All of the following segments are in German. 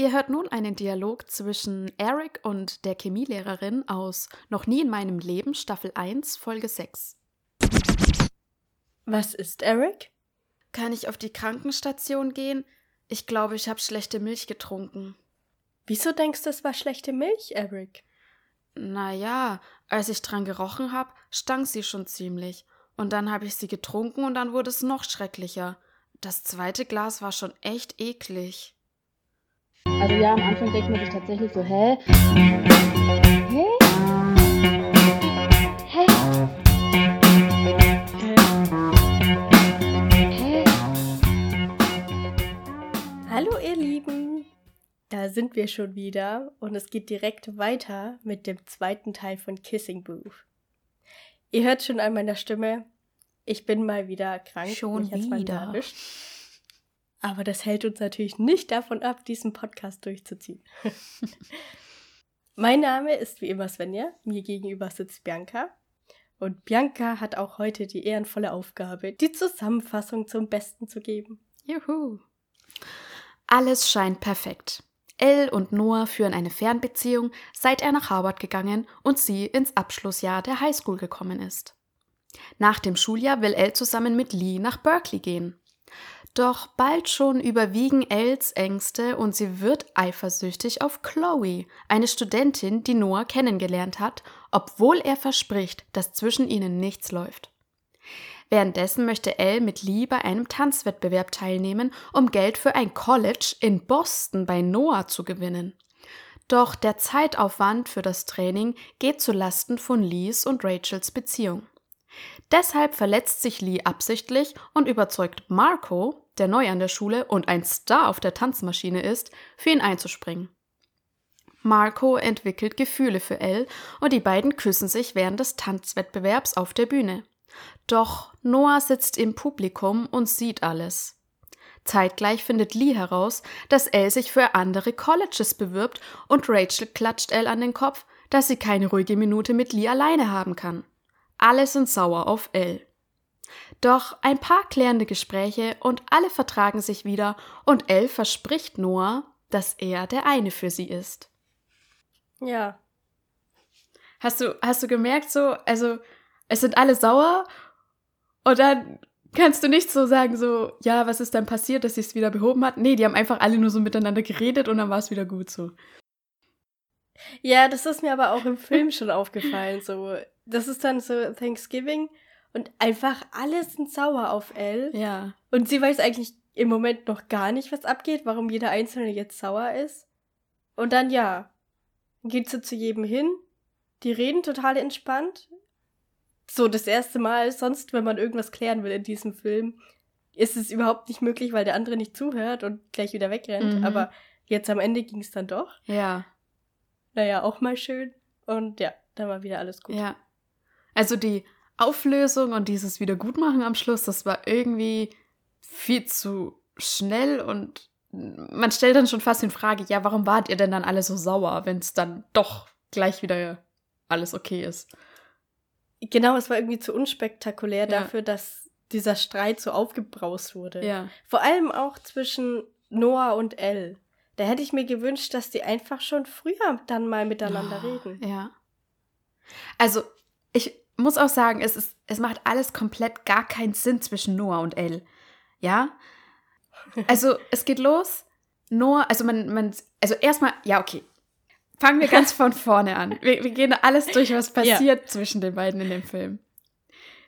Ihr hört nun einen Dialog zwischen Eric und der Chemielehrerin aus Noch nie in meinem Leben, Staffel 1, Folge 6. Was ist Eric? Kann ich auf die Krankenstation gehen? Ich glaube, ich habe schlechte Milch getrunken. Wieso denkst du, es war schlechte Milch, Eric? Naja, als ich dran gerochen habe, stank sie schon ziemlich. Und dann habe ich sie getrunken und dann wurde es noch schrecklicher. Das zweite Glas war schon echt eklig. Also ja, am Anfang denkt man sich tatsächlich so, hä? Hä? Hä? Hä? Hallo ihr Lieben, da sind wir schon wieder und es geht direkt weiter mit dem zweiten Teil von Kissing Booth. Ihr hört schon an meiner Stimme, ich bin mal wieder krank. Schon wieder. Aber das hält uns natürlich nicht davon ab, diesen Podcast durchzuziehen. mein Name ist wie immer Svenja, mir gegenüber sitzt Bianca. Und Bianca hat auch heute die ehrenvolle Aufgabe, die Zusammenfassung zum Besten zu geben. Juhu. Alles scheint perfekt. Elle und Noah führen eine Fernbeziehung, seit er nach Harvard gegangen und sie ins Abschlussjahr der Highschool gekommen ist. Nach dem Schuljahr will Elle zusammen mit Lee nach Berkeley gehen. Doch bald schon überwiegen Els Ängste und sie wird eifersüchtig auf Chloe, eine Studentin, die Noah kennengelernt hat, obwohl er verspricht, dass zwischen ihnen nichts läuft. Währenddessen möchte Elle mit Lee bei einem Tanzwettbewerb teilnehmen, um Geld für ein College in Boston bei Noah zu gewinnen. Doch der Zeitaufwand für das Training geht zu Lasten von Lees und Rachels Beziehung. Deshalb verletzt sich Lee absichtlich und überzeugt Marco, der neu an der Schule und ein Star auf der Tanzmaschine ist, für ihn einzuspringen. Marco entwickelt Gefühle für Elle und die beiden küssen sich während des Tanzwettbewerbs auf der Bühne. Doch Noah sitzt im Publikum und sieht alles. Zeitgleich findet Lee heraus, dass Elle sich für andere Colleges bewirbt und Rachel klatscht Elle an den Kopf, dass sie keine ruhige Minute mit Lee alleine haben kann. Alle sind sauer auf Elle. Doch ein paar klärende Gespräche und alle vertragen sich wieder und Elle verspricht Noah, dass er der eine für sie ist. Ja, Hast du, hast du gemerkt, so, also, es sind alle sauer und dann kannst du nicht so sagen, so, ja, was ist dann passiert, dass sie es wieder behoben hat? Nee, die haben einfach alle nur so miteinander geredet und dann war es wieder gut so. Ja, das ist mir aber auch im Film schon aufgefallen. So, das ist dann so Thanksgiving und einfach alle sind sauer auf Elle. Ja. Und sie weiß eigentlich im Moment noch gar nicht, was abgeht, warum jeder Einzelne jetzt sauer ist. Und dann ja, geht sie zu jedem hin. Die reden total entspannt. So das erste Mal, sonst, wenn man irgendwas klären will in diesem Film, ist es überhaupt nicht möglich, weil der andere nicht zuhört und gleich wieder wegrennt. Mhm. Aber jetzt am Ende ging es dann doch. Ja. Naja, auch mal schön. Und ja, dann war wieder alles gut. Ja. Also die Auflösung und dieses Wiedergutmachen am Schluss, das war irgendwie viel zu schnell und man stellt dann schon fast in Frage, ja, warum wart ihr denn dann alle so sauer, wenn es dann doch gleich wieder alles okay ist? Genau, es war irgendwie zu unspektakulär Ja. dafür, dass dieser Streit so aufgebraust wurde. Ja. Vor allem auch zwischen Noah und Elle. Da hätte ich mir gewünscht, dass die einfach schon früher dann mal miteinander Oh, reden. Ja. Also, ich muss auch sagen, es, ist, es macht alles komplett gar keinen Sinn zwischen Noah und Elle. Ja? Also, es geht los. Noah, also man, man, also erstmal, ja, okay. Fangen wir ganz von vorne an. Wir, wir gehen alles durch, was Ja. passiert zwischen den beiden in dem Film.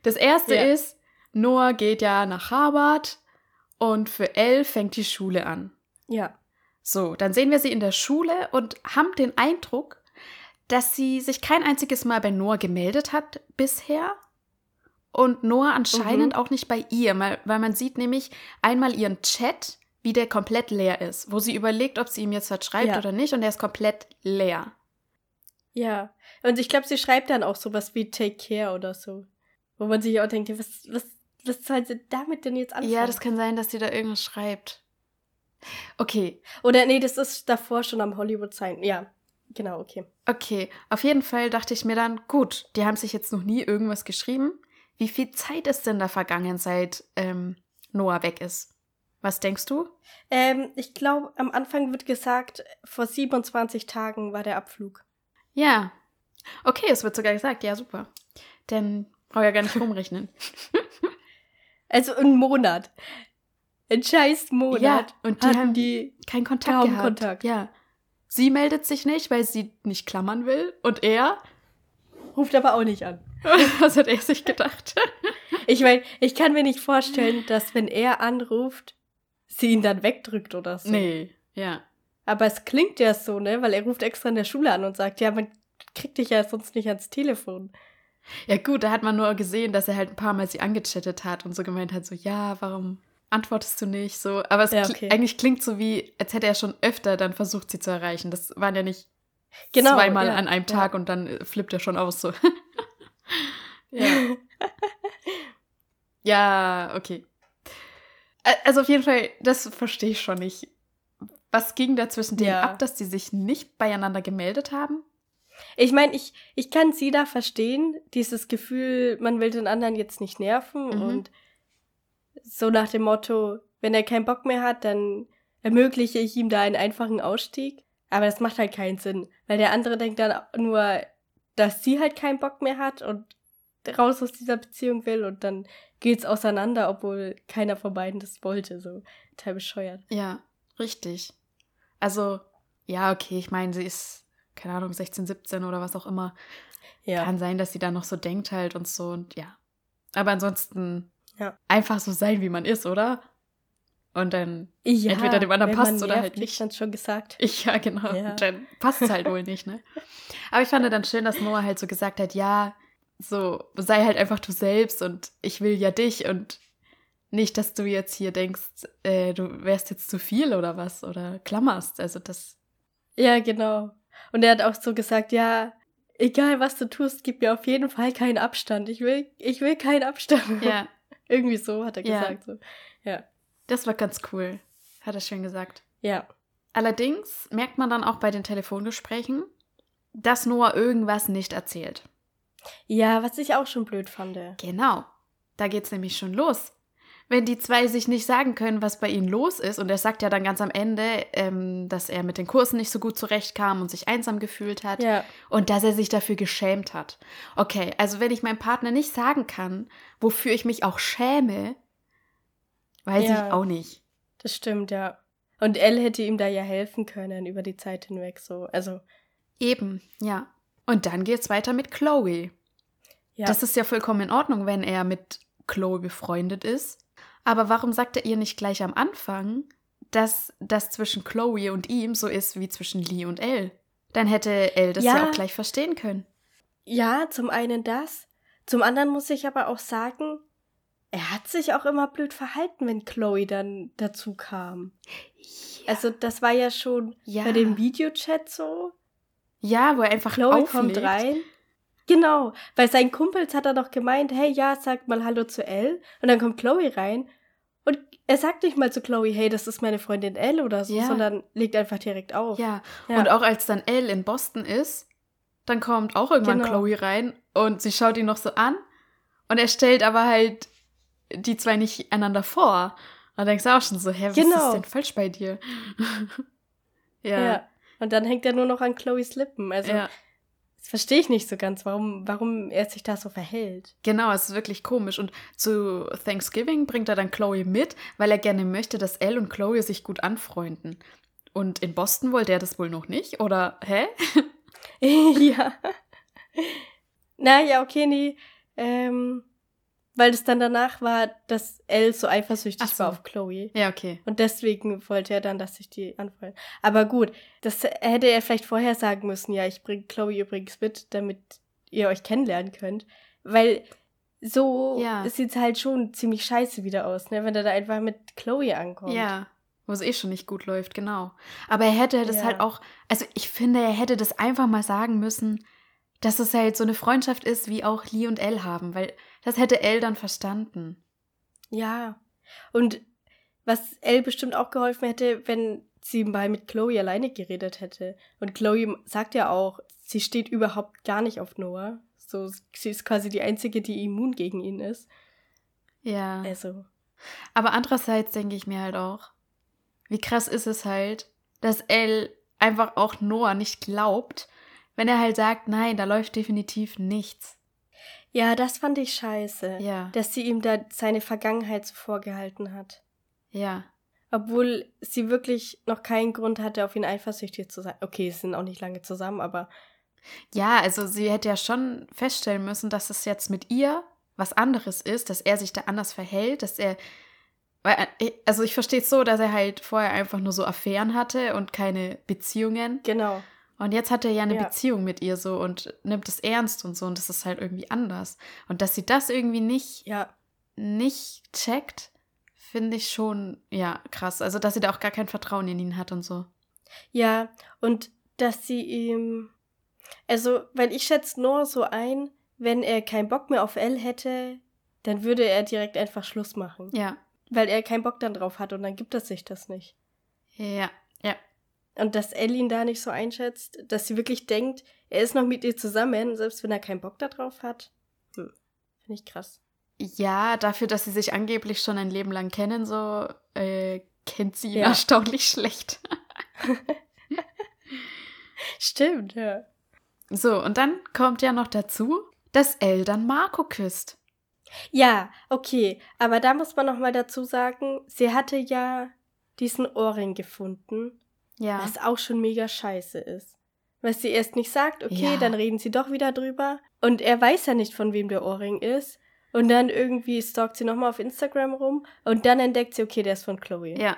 Das erste Ja. ist, Noah geht ja nach Harvard und für Elle fängt die Schule an. Ja. So, dann sehen wir sie in der Schule und haben den Eindruck, dass sie sich kein einziges Mal bei Noah gemeldet hat bisher. Und Noah anscheinend Mhm. auch nicht bei ihr, weil, man sieht nämlich einmal ihren Chat, wie der komplett leer ist, wo sie überlegt, ob sie ihm jetzt was schreibt Ja. oder nicht, und der ist komplett leer. Ja. Und ich glaube, sie schreibt dann auch sowas wie Take Care oder so. Wo man sich auch denkt, was, was, was soll sie damit denn jetzt anfangen? Ja, das kann sein, dass sie da irgendwas schreibt. Okay, Oder nee, das ist davor schon am Hollywood sein. Ja, genau, okay. okay. Auf jeden Fall dachte ich mir dann, gut, die haben sich jetzt noch nie irgendwas geschrieben. Wie viel Zeit ist denn da vergangen, seit ähm, Noah weg ist? Was denkst du? Ähm, ich glaube, am Anfang wird gesagt, vor 27 Tagen war der Abflug. Ja. Okay, es wird sogar gesagt. Ja, super. Denn brauche ja gar nicht rumrechnen. Also ein Monat. Ein scheiß Monat. Ja, und die haben die Kein Kontakt gehabt. Kontakt. Ja. Sie meldet sich nicht, weil sie nicht klammern will. Und er? ruft aber auch nicht an. Was hat er sich gedacht? Ich meine, ich kann mir nicht vorstellen, dass wenn er anruft, sie ihn dann wegdrückt oder so. nee. Ja. Aber es klingt ja so, ne? Weil er ruft extra in der Schule an und sagt, ja, man kriegt dich ja sonst nicht ans Telefon. Ja, gut, da hat man nur gesehen, dass er halt ein paar Mal sie angechattet hat und so gemeint hat, so, ja, warum antwortest du nicht? So, aber es Ja, kli- okay. eigentlich klingt so wie, als hätte er schon öfter dann versucht, sie zu erreichen. Das waren ja nicht Genau, zweimal ja, an einem ja. Tag und dann äh, flippt er schon aus so. ja. ja, okay. Also auf jeden Fall, das verstehe ich schon nicht. Was ging da zwischen denen Ja. ab, dass die sich nicht beieinander gemeldet haben? Ich meine, ich, ich kann sie da verstehen, dieses Gefühl, man will den anderen jetzt nicht nerven Mhm. und so nach dem Motto, wenn er keinen Bock mehr hat, dann ermögliche ich ihm da einen einfachen Ausstieg. Aber das macht halt keinen Sinn, weil der andere denkt dann nur, dass sie halt keinen Bock mehr hat und raus aus dieser Beziehung will und dann geht's auseinander, obwohl keiner von beiden das wollte. So total bescheuert. Ja, richtig. Also, ja, okay, ich meine, sie ist, keine Ahnung, 16, 17 oder was auch immer. Ja. Kann sein, dass sie da noch so denkt halt und so und ja. Aber ansonsten Ja. einfach so sein, wie man ist, oder? Und dann, ja entweder dem anderen man oder nervt, halt nicht. ich dann schon gesagt. ich ja, genau, Ja. dann passt es halt wohl nicht, ne? Aber ich fand dann schön, dass Noah halt so gesagt hat, ja, so, sei halt einfach du selbst und ich will ja dich und nicht, dass du jetzt hier denkst, äh, du wärst jetzt zu viel oder was oder klammerst. Also das, Ja, genau. Und er hat auch so gesagt, ja, egal was du tust, gib mir auf jeden Fall keinen Abstand. Ich will, ich will keinen Abstand. ja, Irgendwie so hat er Ja. gesagt. So. Ja. das war ganz cool. Hat er schön gesagt. Ja. Allerdings merkt man dann auch bei den Telefongesprächen, dass Noah irgendwas nicht erzählt. Ja, was ich auch schon blöd fand. Genau. Da geht's nämlich schon los. Wenn die zwei sich nicht sagen können, was bei ihnen los ist, und er sagt ja dann ganz am Ende, ähm, dass er mit den Kursen nicht so gut zurechtkam und sich einsam gefühlt hat Ja. und dass er sich dafür geschämt hat. Okay, also wenn ich meinem Partner nicht sagen kann, wofür ich mich auch schäme, weiß Ja. ich auch nicht. Das stimmt, ja. Und Elle hätte ihm da ja helfen können über die Zeit hinweg. So. Also, Eben, ja. Und dann geht's weiter mit Chloe. ja. Das ist ja vollkommen in Ordnung, wenn er mit Chloe befreundet ist. Aber warum sagt er ihr nicht gleich am Anfang, dass das zwischen Chloe und ihm so ist wie zwischen Lee und Elle? Dann hätte Elle das ja, Ja. auch gleich verstehen können. ja, zum einen das. Zum anderen muss ich aber auch sagen, er hat sich auch immer blöd verhalten, wenn Chloe dann dazu kam. Also, das war ja schon Ja. bei dem Videochat so. Ja, wo er einfach Chloe auflegt. kommt rein. Genau, bei seinen Kumpels hat er doch gemeint, hey, ja, sag mal Hallo zu Elle. Und dann kommt Chloe rein und er sagt nicht mal zu Chloe, hey, das ist meine Freundin Elle oder so, Ja. sondern legt einfach direkt auf. Ja. Ja. und auch als dann Elle in Boston ist, dann kommt auch irgendwann Genau. Chloe rein und sie schaut ihn noch so an und er stellt aber halt die zwei nicht einander vor. Und denkst du auch schon so, hä, was ist Genau. denn falsch bei dir? ja. Ja. Und dann hängt er nur noch an Chloes Lippen. Also, ja. Das verstehe ich nicht so ganz, warum, warum er sich da so verhält. Genau, es ist wirklich komisch. Und zu Thanksgiving bringt er dann Chloe mit, weil er gerne möchte, dass Elle und Chloe sich gut anfreunden. Und in Boston wollte er das wohl noch nicht? Oder, hä? ja. Naja, okay, nee. Ähm, weil es dann danach war, dass Elle so eifersüchtig so. war auf Chloe. Ja, okay. Und deswegen wollte er dann, dass sich die anfreunden. Aber gut, das hätte er vielleicht vorher sagen müssen. Ja, ich bringe Chloe übrigens mit, damit ihr euch kennenlernen könnt. Weil so Ja. sieht's halt schon ziemlich scheiße wieder aus, ne? Wenn er da einfach mit Chloe ankommt. Ja, wo es eh schon nicht gut läuft, genau. Aber er hätte das Ja. halt auch, also ich finde, er hätte das einfach mal sagen müssen, dass es halt so eine Freundschaft ist, wie auch Lee und Elle haben, weil das hätte Elle dann verstanden. Ja. Und was Elle bestimmt auch geholfen hätte, wenn sie mal mit Chloe alleine geredet hätte. Und Chloe sagt ja auch, sie steht überhaupt gar nicht auf Noah. So, sie ist quasi die einzige, die immun gegen ihn ist. Ja. Also, Aber andererseits denke ich mir halt auch, wie krass ist es halt, dass Elle einfach auch Noah nicht glaubt, wenn er halt sagt, nein, da läuft definitiv nichts. Ja, das fand ich scheiße. Ja. Dass sie ihm da seine Vergangenheit so vorgehalten hat. Ja. Obwohl sie wirklich noch keinen Grund hatte, auf ihn eifersüchtig zu sein. Okay, sie sind auch nicht lange zusammen, aber. Ja, also sie hätte ja schon feststellen müssen, dass es jetzt mit ihr was anderes ist, dass er sich da anders verhält, dass er. Weil, äh, also ich verstehe es so, dass er halt vorher einfach nur so Affären hatte und keine Beziehungen. Genau. Und jetzt hat er ja eine Ja. Beziehung mit ihr so und nimmt es ernst und so und das ist halt irgendwie anders. Und dass sie das irgendwie nicht, Ja. nicht checkt, finde ich schon, ja, krass. Also, dass sie da auch gar kein Vertrauen in ihn hat und so. Ja, und dass sie ihm. Also, weil ich schätze nur so ein, wenn er keinen Bock mehr auf Elle hätte, dann würde er direkt einfach Schluss machen. Ja, Weil er keinen Bock dann drauf hat und dann gibt er sich das nicht. ja. Und dass Elle ihn da nicht so einschätzt, dass sie wirklich denkt, er ist noch mit ihr zusammen, selbst wenn er keinen Bock darauf hat. Hm. Finde ich krass. Ja, dafür, dass sie sich angeblich schon ein Leben lang kennen, so äh, kennt sie ihn Ja. erstaunlich schlecht. Stimmt, ja. So, und dann kommt ja noch dazu, dass Elle dann Marco küsst. Ja, okay, aber da muss man noch mal dazu sagen, sie hatte ja diesen Ohrring gefunden, Ja. was auch schon mega scheiße ist. Weil sie erst nicht sagt, okay, Ja. dann reden sie doch wieder drüber. Und er weiß ja nicht, von wem der Ohrring ist. Und dann irgendwie stalkt sie nochmal auf Instagram rum. Und dann entdeckt sie, okay, der ist von Chloe. Ja.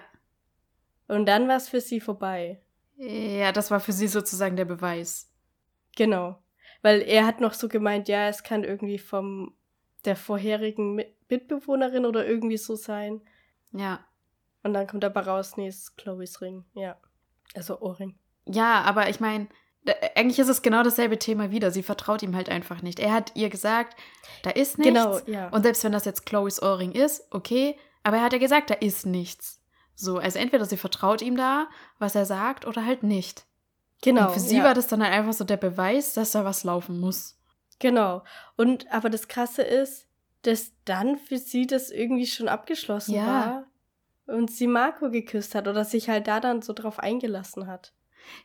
Und dann war es für sie vorbei. Ja, das war für sie sozusagen der Beweis. Genau. Weil er hat noch so gemeint, ja, es kann irgendwie vom der vorherigen Mi- Mitbewohnerin oder irgendwie so sein. Ja. Und dann kommt aber raus, nee, es ist Chloes Ring. Ja. Also Ohrring. Ja, aber ich meine, eigentlich ist es genau dasselbe Thema wieder. Sie vertraut ihm halt einfach nicht. Er hat ihr gesagt, da ist nichts. Genau, ja. Und selbst wenn das jetzt Chloes Ohrring ist, okay, aber er hat ja gesagt, da ist nichts. So, also entweder sie vertraut ihm da, was er sagt, oder halt nicht. genau. Und für sie ja. war das dann halt einfach so der Beweis, dass da was laufen muss. Genau. Und aber das Krasse ist, dass dann für sie das irgendwie schon abgeschlossen Ja. war und sie Marco geküsst hat oder sich halt da dann so drauf eingelassen hat.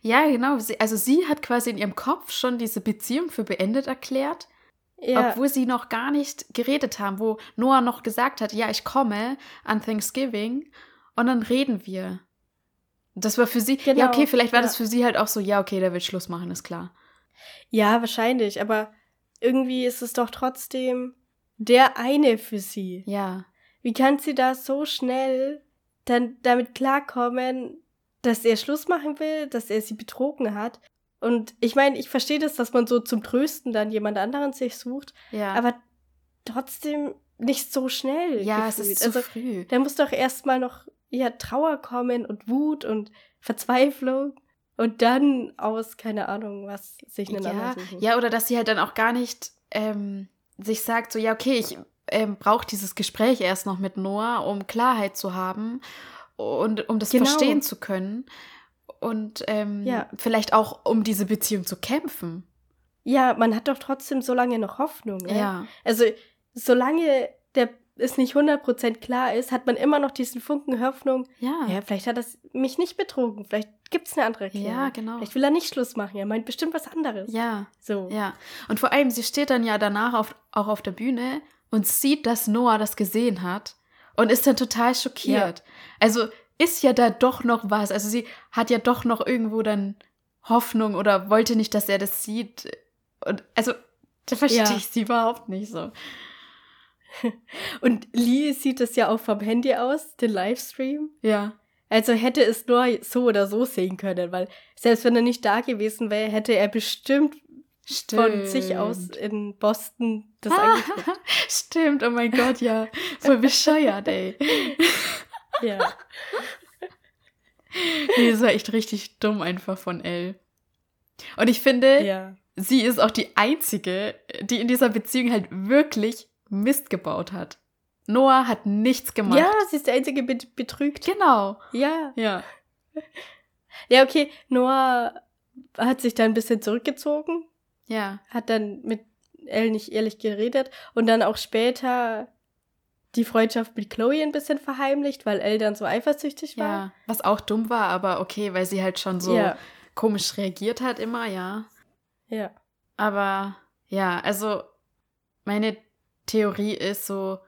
Ja, genau. Sie, also sie hat quasi in ihrem Kopf schon diese Beziehung für beendet erklärt, Ja, obwohl sie noch gar nicht geredet haben, wo Noah noch gesagt hat, ja, ich komme an Thanksgiving und dann reden wir. Das war für sie, ja, Genau, okay, vielleicht war ja. das für sie halt auch so, ja, okay, der will Schluss machen, ist klar. ja, wahrscheinlich. Aber irgendwie ist es doch trotzdem der eine für sie. Ja, Wie kann sie da so schnell dann damit klarkommen, dass er Schluss machen will, dass er sie betrogen hat? Und ich meine, ich verstehe das, dass man so zum Trösten dann jemand anderen sich sucht, ja. aber trotzdem nicht so schnell. ja, es gefühlt. ist zu also, früh. da muss doch erstmal noch ja, Trauer kommen und Wut und Verzweiflung und dann aus, keine Ahnung, was sich einen Ja, suchen. ja, oder dass sie halt dann auch gar nicht ähm, sich sagt, so, ja, okay, ich ähm, brauche dieses Gespräch erst noch mit Noah, um Klarheit zu haben und um das Genau. verstehen zu können. Und ähm, Ja. vielleicht auch, um diese Beziehung zu kämpfen. Ja, man hat doch trotzdem so lange noch Hoffnung. Ja. Ja. Also, solange der es nicht 100% klar ist, hat man immer noch diesen Funken Hoffnung, Ja. ja, vielleicht hat er mich nicht betrogen, vielleicht gibt es eine andere Erklärung. Ja, genau. Vielleicht will er nicht Schluss machen, er meint bestimmt was anderes. Ja, So. ja. Und vor allem, sie steht dann ja danach auf, auch auf der Bühne und sieht, dass Noah das gesehen hat und ist dann total schockiert. Also ist ja da doch noch was. Also sie hat ja doch noch irgendwo dann Hoffnung oder wollte nicht, dass er das sieht. Und also, da verstehe Ja. ich sie überhaupt nicht so. Und Lee sieht es ja auch vom Handy aus, den Livestream. Ja. Also hätte es nur so oder so sehen können, weil selbst wenn er nicht da gewesen wäre, hätte er bestimmt von sich aus in Boston das angeguckt. Stimmt, oh mein Gott, ja. Voll bescheuert, ey. Ja. Nee, das war echt richtig dumm einfach von Elle. Und ich finde, ja. sie ist auch die einzige, die in dieser Beziehung halt wirklich Mist gebaut hat. Noah hat nichts gemacht. Ja, sie ist der einzige bet betrügt. Genau. Ja. Ja. Ja, okay. Noah hat sich dann ein bisschen zurückgezogen, Ja. hat dann mit Elle nicht ehrlich geredet und dann auch später die Freundschaft mit Chloe ein bisschen verheimlicht, weil Elle dann so eifersüchtig war. Ja, was auch dumm war, aber okay, weil sie halt schon so Ja. komisch reagiert hat immer, ja. Ja. Aber ja, also meine Theorie ist so,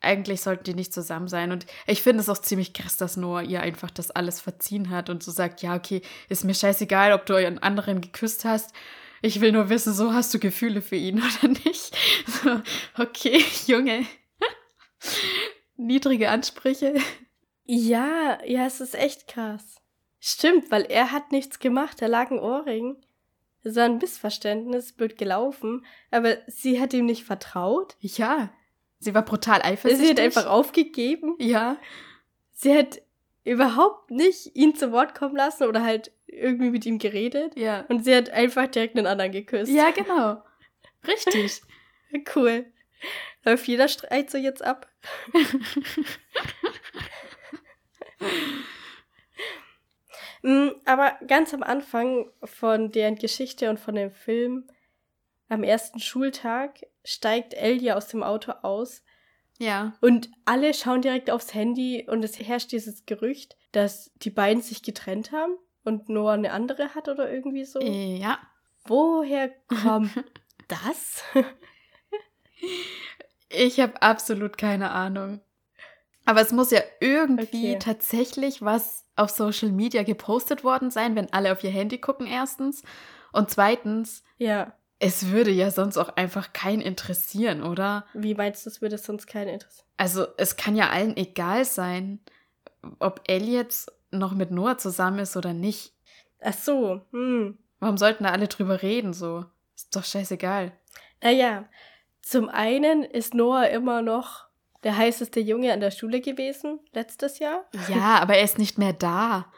eigentlich sollten die nicht zusammen sein. Und ich finde es auch ziemlich krass, dass Noah ihr einfach das alles verziehen hat und so sagt, ja, okay, ist mir scheißegal, ob du einen anderen geküsst hast. Ich will nur wissen, so hast du Gefühle für ihn oder nicht. So, okay, Junge. Niedrige Ansprüche. Ja, ja, es ist echt krass. Stimmt, weil er hat nichts gemacht, da lag ein Ohrring. Es war ein Missverständnis, blöd gelaufen, aber sie hat ihm nicht vertraut. Ja, sie war brutal eifersüchtig. Sie hat einfach aufgegeben. Ja, Sie hat überhaupt nicht ihn zu Wort kommen lassen oder halt irgendwie mit ihm geredet. ja. Und sie hat einfach direkt einen anderen geküsst. Ja, genau. Richtig. Cool. Läuft jeder Streit so jetzt ab? Mm, Aber ganz am Anfang von deren Geschichte und von dem Film, am ersten Schultag, steigt Ellie aus dem Auto aus Ja. und alle schauen direkt aufs Handy und es herrscht dieses Gerücht, dass die beiden sich getrennt haben und Noah eine andere hat oder irgendwie so. Ja. Woher kommt das? Ich habe absolut keine Ahnung. Aber es muss ja irgendwie Okay. tatsächlich was auf Social Media gepostet worden sein, wenn alle auf ihr Handy gucken, erstens. Und zweitens, ja, es würde ja sonst auch einfach keinen interessieren, oder? wie meinst du, das würde sonst keinen interessieren? Also, es kann ja allen egal sein, ob Ellie jetzt noch mit Noah zusammen ist oder nicht. Ach so, hm. Warum sollten da alle drüber reden, so? Ist doch scheißegal. Naja, zum einen ist Noah immer noch der heißeste Junge an der Schule gewesen, letztes Jahr. Ja, aber er ist nicht mehr da.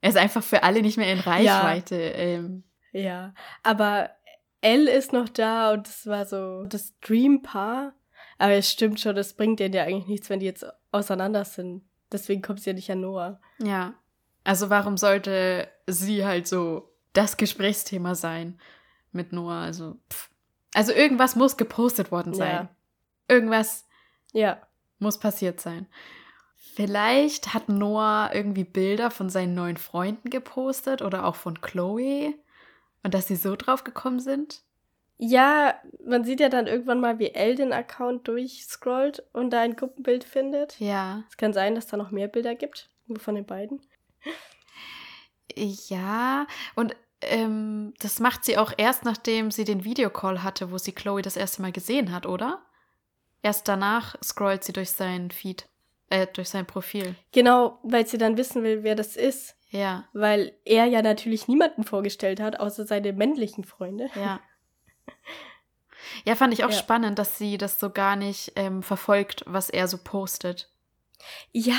Er ist einfach für alle nicht mehr in Reichweite. Ähm, Ja, aber Elle ist noch da und es war so das Dream-Paar. Aber es stimmt schon, das bringt denen ja eigentlich nichts, wenn die jetzt auseinander sind. Deswegen kommt sie ja nicht an Noah. Ja. Also warum sollte sie halt so das Gesprächsthema sein mit Noah? Also, pff. also irgendwas muss gepostet worden sein. Ja. Irgendwas Ja. muss passiert sein. Vielleicht hat Noah irgendwie Bilder von seinen neuen Freunden gepostet oder auch von Chloe und dass sie so drauf gekommen sind. Ja, man sieht ja dann irgendwann mal, wie Elle den Account durchscrollt und da ein Gruppenbild findet. Ja. Es kann sein, dass da noch mehr Bilder gibt, von den beiden. Ja, und ähm, das macht sie auch erst, nachdem sie den Videocall hatte, wo sie Chloe das erste Mal gesehen hat, oder? Erst danach scrollt sie durch sein Feed, äh, durch sein Profil. Genau, weil sie dann wissen will, wer das ist. Ja, Weil er ja natürlich niemanden vorgestellt hat, außer seine männlichen Freunde. ja. Ja, fand ich auch Ja. spannend, dass sie das so gar nicht ähm, verfolgt, was er so postet. Ja,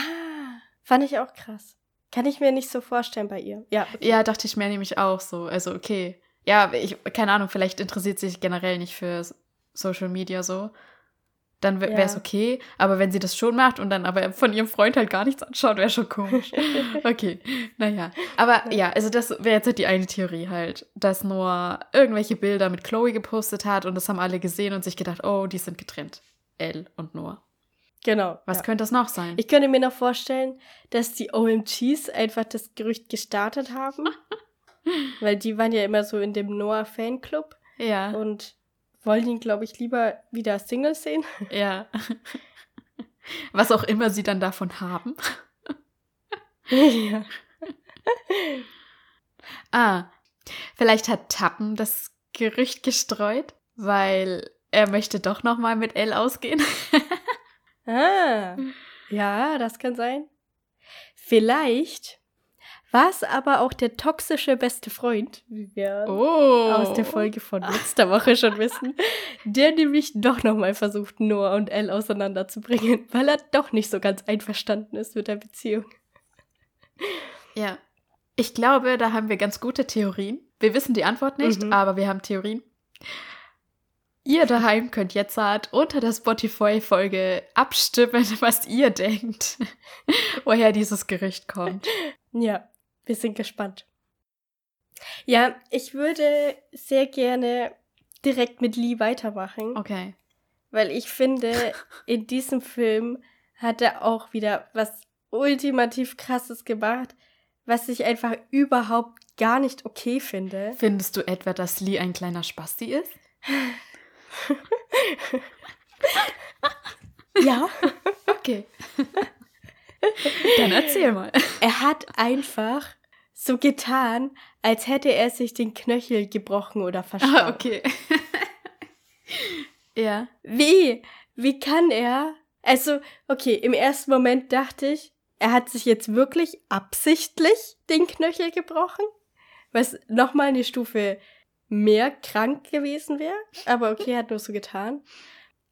fand ich auch krass. Kann ich mir nicht so vorstellen bei ihr. Ja, okay. Ja, dachte ich mir nämlich auch so. Also, okay. Ja, ich, keine Ahnung, vielleicht interessiert sie sich generell nicht für Social Media so. Dann wäre es Ja. okay. Aber wenn sie das schon macht und dann aber von ihrem Freund halt gar nichts anschaut, wäre schon komisch. Okay, naja. Aber ja, also das wäre jetzt halt die eine Theorie halt, dass Noah irgendwelche Bilder mit Chloe gepostet hat und das haben alle gesehen und sich gedacht, oh, die sind getrennt. Elle und Noah. Genau. Was ja. könnte das noch sein? Ich könnte mir noch vorstellen, dass die OMGs einfach das Gerücht gestartet haben. weil die waren ja immer so in dem Noah-Fanclub ja, und wollen ihn, glaube ich, lieber wieder Single sehen. ja. Was auch immer sie dann davon haben. ja. Ah, vielleicht hat Tappen das Gerücht gestreut, weil er möchte doch noch mal mit Elle ausgehen. Ah. Ja, das kann sein. Vielleicht war es aber auch der toxische beste Freund, wie wir Oh. aus der Folge von letzter Woche schon wissen, der nämlich doch nochmal versucht, Noah und Elle auseinanderzubringen, weil er doch nicht so ganz einverstanden ist mit der Beziehung. Ja. Ich glaube, da haben wir ganz gute Theorien. Wir wissen die Antwort nicht, Mhm. aber wir haben Theorien. Ihr daheim könnt jetzt halt unter der Spotify-Folge abstimmen, was ihr denkt, woher dieses Gerücht kommt. Ja, wir sind gespannt. Ja, ich würde sehr gerne direkt mit Lee weitermachen, Okay. weil ich finde, in diesem Film hat er auch wieder was ultimativ krasses gemacht, was ich einfach überhaupt gar nicht okay finde. Findest du etwa, dass Lee ein kleiner Spasti ist? ja. Okay. Dann erzähl mal. Er hat einfach so getan, als hätte er sich den Knöchel gebrochen oder verstaucht. Ah, okay. ja. Wie? Wie kann er? Also, okay, im ersten Moment dachte ich, er hat sich jetzt wirklich absichtlich den Knöchel gebrochen, was nochmal eine Stufe mehr krank gewesen wäre. Aber okay, er hat nur so getan.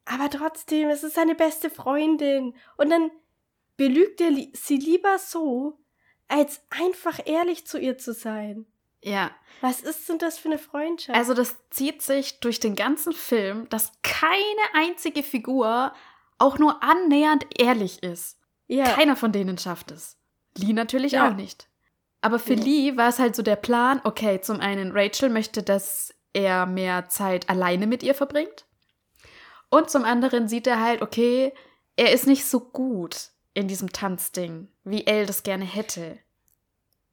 Aber trotzdem, es ist seine beste Freundin. Und dann belügt er li sie lieber so, als einfach ehrlich zu ihr zu sein. Ja. Was ist denn das für eine Freundschaft? Also das zieht sich durch den ganzen Film, dass keine einzige Figur auch nur annähernd ehrlich ist. ja. Keiner von denen schafft es. Lee natürlich Ja. auch nicht. Aber für Nee. Lee war es halt so der Plan, okay, zum einen Rachel möchte, dass er mehr Zeit alleine mit ihr verbringt. Und zum anderen sieht er halt, okay, er ist nicht so gut in diesem Tanzding, wie Elle das gerne hätte.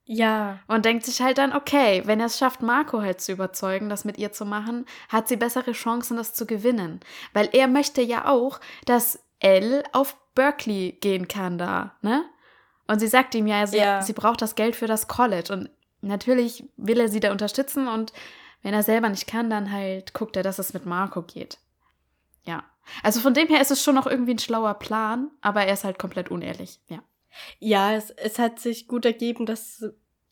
ja. Und denkt sich halt dann, okay, wenn er es schafft, Marco halt zu überzeugen, das mit ihr zu machen, hat sie bessere Chancen, das zu gewinnen. Weil er möchte ja auch, dass Elle auf Berkeley gehen kann da, ne? Und sie sagt ihm ja, sie, Ja. sie braucht das Geld für das College. Und natürlich will er sie da unterstützen und wenn er selber nicht kann, dann halt guckt er, dass es mit Marco geht. Ja. Also von dem her ist es schon noch irgendwie ein schlauer Plan, aber er ist halt komplett unehrlich. Ja. Ja, es, es hat sich gut ergeben, dass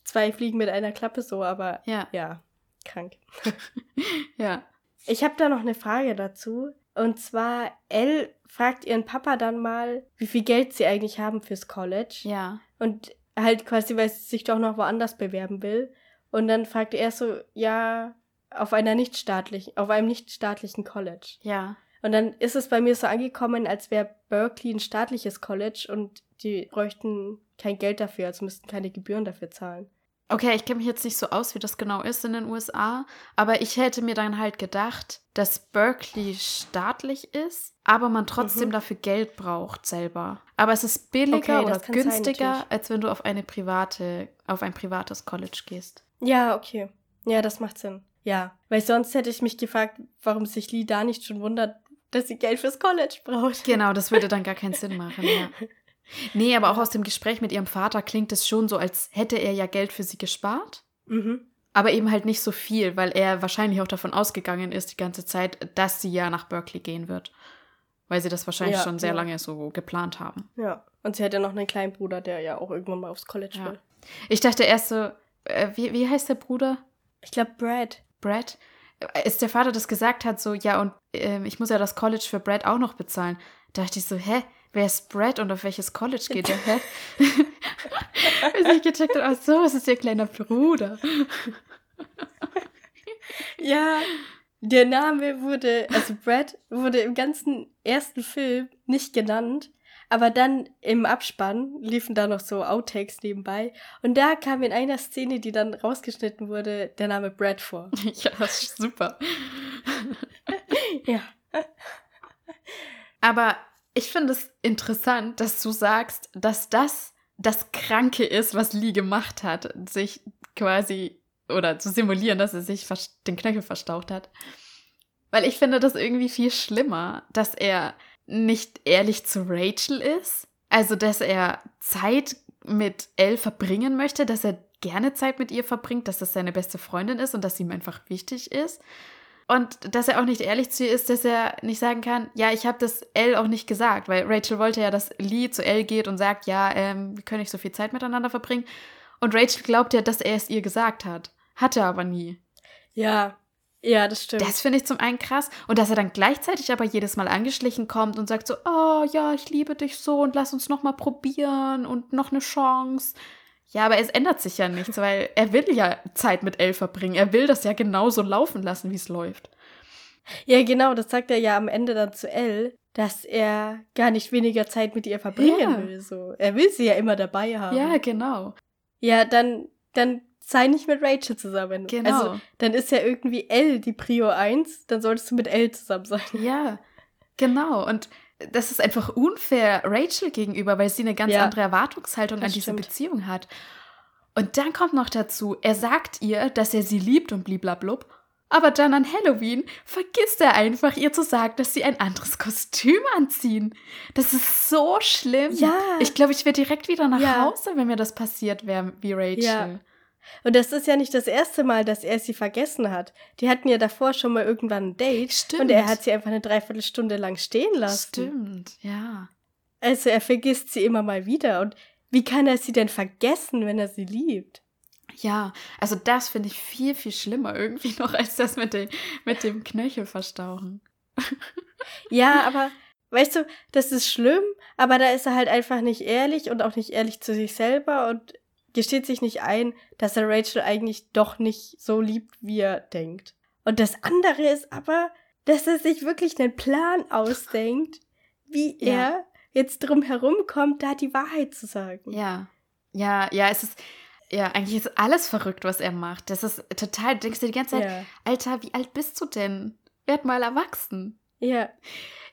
zwei Fliegen mit einer Klappe so, aber Ja. ja, krank. Ja. Ich habe da noch eine Frage dazu. Und zwar, Elle fragt ihren Papa dann mal, wie viel Geld sie eigentlich haben fürs College. Ja. Und halt quasi, weil sie sich doch noch woanders bewerben will. Und dann fragt er so, ja, auf einer nichtstaatlichen, auf einem nichtstaatlichen College. Ja. Und dann ist es bei mir so angekommen, als wäre Berkeley ein staatliches College und die bräuchten kein Geld dafür, also müssten keine Gebühren dafür zahlen. Okay, ich kenne mich jetzt nicht so aus, wie das genau ist in den USA, aber ich hätte mir dann halt gedacht, dass Berkeley staatlich ist, aber man trotzdem Mhm. dafür Geld braucht selber. Aber es ist billiger Okay, oder sein, günstiger, natürlich. als wenn du auf eine private, auf ein privates College gehst. Ja, okay. Ja, das macht Sinn. Ja, weil sonst hätte ich mich gefragt, warum sich Lee da nicht schon wundert, dass sie Geld fürs College braucht. Genau, das würde dann gar keinen Sinn machen, ja. Nee, aber auch aus dem Gespräch mit ihrem Vater klingt es schon so, als hätte er ja Geld für sie gespart. Mhm. Aber eben halt nicht so viel, weil er wahrscheinlich auch davon ausgegangen ist, die ganze Zeit, dass sie ja nach Berkeley gehen wird. Weil sie das wahrscheinlich Ja, schon sehr ja. lange so geplant haben. Ja. Und sie hat ja noch einen kleinen Bruder, der ja auch irgendwann mal aufs College Ja. will. Ich dachte erst so, äh, wie, wie heißt der Bruder? Ich glaube, Brad. Brad? Äh, Als der Vater das gesagt hat, so, ja, und ähm, ich muss ja das College für Brad auch noch bezahlen, dachte ich so, hä? Wer ist Brad und auf welches College geht er? Bis ich gecheckt habe, ach so, es ist ihr kleiner Bruder. Ja, der Name wurde, also Brad wurde im ganzen ersten Film nicht genannt, aber dann im Abspann liefen da noch so Outtakes nebenbei und da kam in einer Szene, die dann rausgeschnitten wurde, der Name Brad vor. ja, das ist super. Ja. Aber ich finde es interessant, dass du sagst, dass das das Kranke ist, was Lee gemacht hat, sich quasi oder zu simulieren, dass er sich den Knöchel verstaucht hat. Weil ich finde das irgendwie viel schlimmer, dass er nicht ehrlich zu Rachel ist. Also, dass er Zeit mit Elle verbringen möchte, dass er gerne Zeit mit ihr verbringt, dass das seine beste Freundin ist und dass sie ihm einfach wichtig ist. Und dass er auch nicht ehrlich zu ihr ist, dass er nicht sagen kann, ja, ich habe das Elle auch nicht gesagt, weil Rachel wollte ja, dass Lee zu Elle geht und sagt, ja, ähm, wir können nicht so viel Zeit miteinander verbringen. Und Rachel glaubt ja, dass er es ihr gesagt hat. Hat er aber nie. Ja, ja, das stimmt. Das finde ich zum einen krass. Und dass er dann gleichzeitig aber jedes Mal angeschlichen kommt und sagt so, oh ja, ich liebe dich so und lass uns noch mal probieren und noch eine Chance. Ja, aber es ändert sich ja nichts, weil er will ja Zeit mit Elle verbringen. Er will das ja genauso laufen lassen, wie es läuft. ja, genau, das sagt er ja am Ende dann zu Elle, dass er gar nicht weniger Zeit mit ihr verbringen Ja. will. So. Er will sie ja immer dabei haben. Ja, genau. Ja, dann, dann sei nicht mit Rachel zusammen. Genau. Also, dann ist ja irgendwie L die Prio 1, dann solltest du mit L zusammen sein. Ja. Genau, und das ist einfach unfair Rachel gegenüber, weil sie eine ganz Ja. andere Erwartungshaltung Das an diese stimmt. Beziehung hat. Und dann kommt noch dazu, er sagt ihr, dass er sie liebt und bliblablub. Aber dann an Halloween vergisst er einfach, ihr zu sagen, dass sie ein anderes Kostüm anziehen. Das ist so schlimm. Ja. Ich glaube, ich wäre direkt wieder nach Ja. Hause, wenn mir das passiert wäre, wie Rachel. Ja. Und das ist ja nicht das erste Mal, dass er sie vergessen hat. Die hatten ja davor schon mal irgendwann ein Date. Stimmt. Und er hat sie einfach eine Dreiviertelstunde lang stehen lassen. Stimmt, ja. Also er vergisst sie immer mal wieder. Und wie kann er sie denn vergessen, wenn er sie liebt? Ja, also das finde ich viel, viel schlimmer irgendwie noch als das mit dem, mit dem Knöchel verstauchen. Ja, aber weißt du, das ist schlimm, aber da ist er halt einfach nicht ehrlich und auch nicht ehrlich zu sich selber und gesteht sich nicht ein, dass er Rachel eigentlich doch nicht so liebt, wie er denkt. Und das andere ist aber, dass er sich wirklich einen Plan ausdenkt, wie Ja. er jetzt drum herum kommt, da die Wahrheit zu sagen. Ja, ja, ja, es ist, ja, eigentlich ist alles verrückt, was er macht. Das ist total, du denkst dir die ganze Zeit, Ja. Alter, wie alt bist du denn? Werd mal erwachsen. Ja.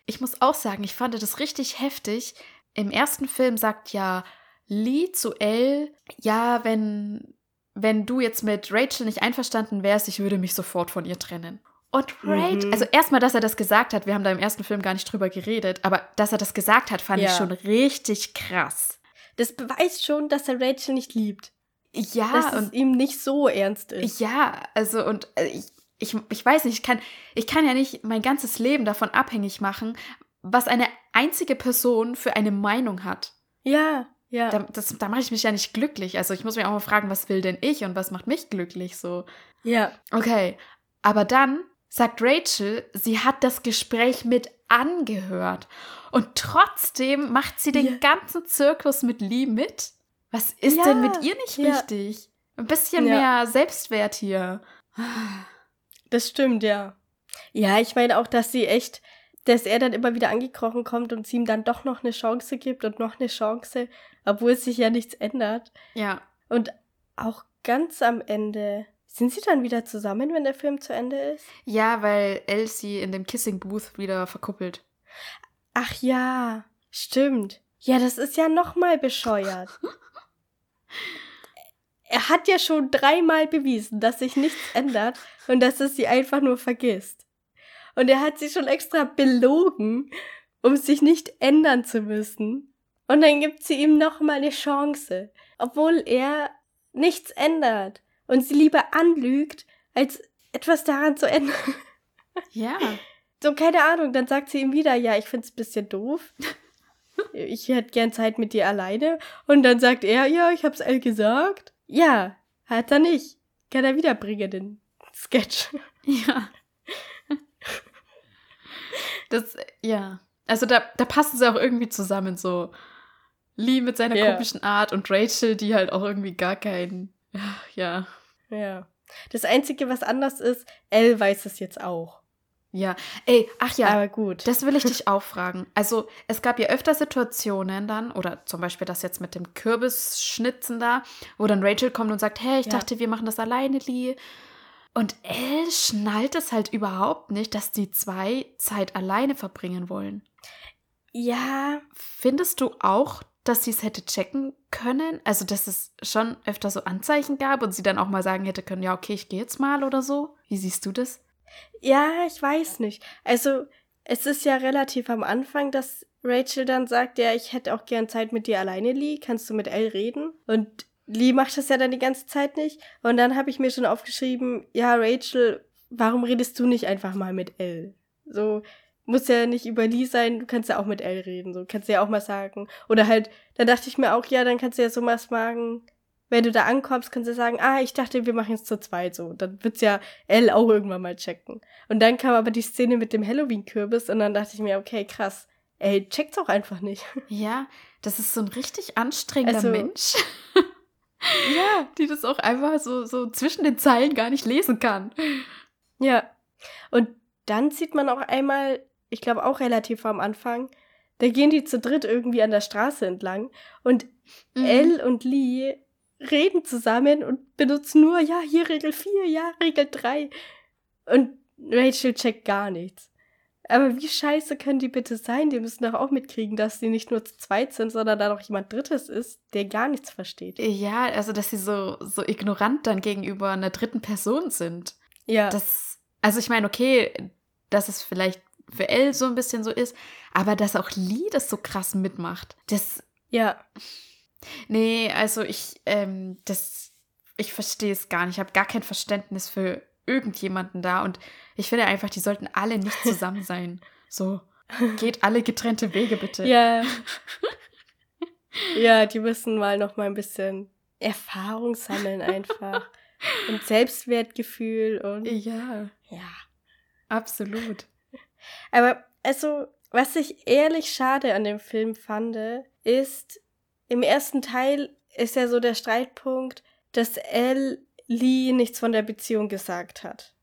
Ich muss auch sagen, ich fand das richtig heftig. Im ersten Film sagt ja Lee zu Elle, ja, wenn, wenn du jetzt mit Rachel nicht einverstanden wärst, ich würde mich sofort von ihr trennen. Und Rachel, Mhm. also erstmal, dass er das gesagt hat, wir haben da im ersten Film gar nicht drüber geredet, aber dass er das gesagt hat, fand ich Ja. schon richtig krass. Das beweist schon, dass er Rachel nicht liebt. Ja, dass und es ihm nicht so ernst ist. Ja, also und äh, ich, ich, ich weiß nicht, ich kann, ich kann ja nicht mein ganzes Leben davon abhängig machen, was eine einzige Person für eine Meinung hat. Ja, ja. Da, das, da mache ich mich ja nicht glücklich. Also ich muss mich auch mal fragen, was will denn ich und was macht mich glücklich so. ja. Okay, aber dann sagt Rachel, sie hat das Gespräch mit angehört und trotzdem macht sie den Ja. ganzen Zirkus mit Lee mit. Was ist Ja, denn mit ihr nicht ja. richtig? Ein bisschen mehr Selbstwert hier. Das stimmt, ja. Ja, ich meine auch, dass sie echt, dass er dann immer wieder angekrochen kommt und sie ihm dann doch noch eine Chance gibt und noch eine Chance, obwohl sich ja nichts ändert. Ja, Und auch ganz am Ende, sind sie dann wieder zusammen, wenn der Film zu Ende ist? Ja, weil Elsie in dem Kissing Booth wieder verkuppelt. Ach ja, stimmt. Ja, das ist ja noch mal bescheuert. er hat ja schon dreimal bewiesen, dass sich nichts ändert und dass er sie einfach nur vergisst. Und er hat sie schon extra belogen, um sich nicht ändern zu müssen. Und dann gibt sie ihm noch mal eine Chance, obwohl er nichts ändert und sie lieber anlügt, als etwas daran zu ändern. Ja. So, keine Ahnung, dann sagt sie ihm wieder, ja, ich find's ein bisschen doof. Ich hätte gern Zeit mit dir alleine. Und dann sagt er, ja, ich hab's all gesagt. Ja, hat er nicht. Kann er wiederbringen, den Sketch. Ja. Das, ja. Also da, da passen sie auch irgendwie zusammen, so Lee mit seiner Ja. komischen Art und Rachel, die halt auch irgendwie gar keinen, ja, Ja. Das Einzige, was anders ist, Elle weiß es jetzt auch. ja. Ey, ach ja, Aber gut. Das will ich dich auch fragen. Also, es gab ja öfter Situationen dann, oder zum Beispiel das jetzt mit dem Kürbisschnitzen da, wo dann Rachel kommt und sagt, hey, ich Ja. dachte, wir machen das alleine, Lee. Und Elle schnallt es halt überhaupt nicht, dass die zwei Zeit alleine verbringen wollen. ja, Findest du auch, dass sie es hätte checken können? Also, dass es schon öfter so Anzeichen gab und sie dann auch mal sagen hätte können, ja, okay, ich gehe jetzt mal oder so? Wie siehst du das? ja, ich weiß nicht. Also, es ist ja relativ am Anfang, dass Rachel dann sagt, ja, ich hätte auch gern Zeit mit dir alleine, Lee. Kannst du mit Elle reden? Und Lee macht das ja dann die ganze Zeit nicht. Und dann habe ich mir schon aufgeschrieben, ja, Rachel, warum redest du nicht einfach mal mit Elle? So, muss ja nicht über Lee sein, du kannst ja auch mit Elle reden, so kannst du ja auch mal sagen. Oder halt, dann dachte ich mir auch, ja, dann kannst du ja so was machen, wenn du da ankommst, kannst du sagen, ah, ich dachte, wir machen es zu zweit so. Dann wird's ja Elle auch irgendwann mal checken. Und dann kam aber die Szene mit dem Halloween-Kürbis und dann dachte ich mir, okay, krass. Ey, checkt's auch einfach nicht. Ja, das ist so ein richtig anstrengender Also- Mensch. Ja. die das auch einfach so, so zwischen den Zeilen gar nicht lesen kann. Ja. Und dann sieht man auch einmal, ich glaube auch relativ am Anfang, da gehen die zu dritt irgendwie an der Straße entlang und Mhm. Elle und Lee reden zusammen und benutzen nur, ja, hier Regel 4, ja, Regel 3. Und Rachel checkt gar nichts. Aber wie scheiße können die bitte sein? Die müssen doch auch mitkriegen, dass die nicht nur zu zweit sind, sondern da noch jemand Drittes ist, der gar nichts versteht. Ja, also dass sie so, so ignorant dann gegenüber einer dritten Person sind. Ja. Das, also ich meine, okay, dass es vielleicht für Elle so ein bisschen so ist, aber dass auch Lee das so krass mitmacht, das, ja. nee, also ich, ähm, das, ich verstehe es gar nicht. Ich habe gar kein Verständnis für irgendjemanden da und ich finde einfach, die sollten alle nicht zusammen sein. So, geht alle getrennte Wege bitte. Ja. ja, die müssen mal noch mal ein bisschen Erfahrung sammeln einfach. und Selbstwertgefühl und. Ja. Ja. Absolut. Aber also, was ich ehrlich schade an dem Film fand, ist, im ersten Teil ist ja so der Streitpunkt, dass Elle Lee nichts von der Beziehung gesagt hat.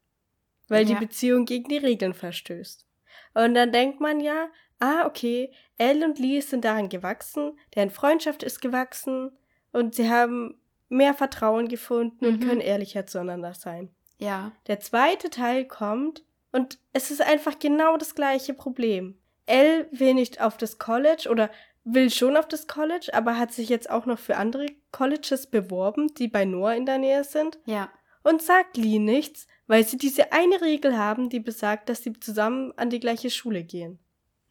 Weil Ja. die Beziehung gegen die Regeln verstößt. Und dann denkt man ja, ah, okay, Elle und Lee sind daran gewachsen, deren Freundschaft ist gewachsen und sie haben mehr Vertrauen gefunden und Mhm. können ehrlicher zueinander sein. Ja. Der zweite Teil kommt und es ist einfach genau das gleiche Problem. Elle will nicht auf das College oder will schon auf das College, aber hat sich jetzt auch noch für andere Colleges beworben, die bei Noah in der Nähe sind Ja. und sagt Lee nichts, weil sie diese eine Regel haben, die besagt, dass sie zusammen an die gleiche Schule gehen.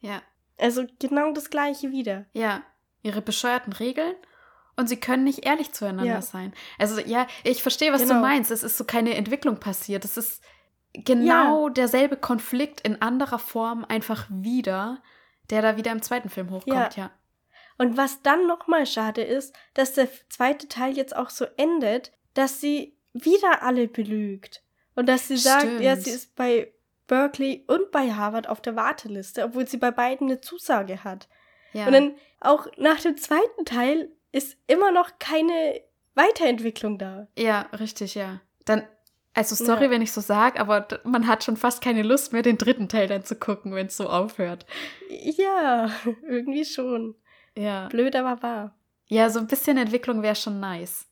Ja. Also genau das gleiche wieder. Ja. Ihre bescheuerten Regeln und sie können nicht ehrlich zueinander Ja. sein. Also ja, ich verstehe, was du Genau. meinst. Es ist so keine Entwicklung passiert. Es ist genau derselbe Konflikt in anderer Form einfach wieder, der da wieder im zweiten Film hochkommt, ja. Und was dann nochmal schade ist, dass der zweite Teil jetzt auch so endet, dass sie wieder alle belügt. Und dass sie sagt, Stimmt. ja, sie ist bei Berkeley und bei Harvard auf der Warteliste, obwohl sie bei beiden eine Zusage hat. Ja. Und dann auch nach dem zweiten Teil ist immer noch keine Weiterentwicklung da. ja, richtig, ja. Dann, also sorry, Ja. wenn ich so sage, aber man hat schon fast keine Lust mehr, den dritten Teil dann zu gucken, wenn es so aufhört. Ja, irgendwie schon. Ja. Blöd, aber wahr. Ja, so ein bisschen Entwicklung wäre schon nice.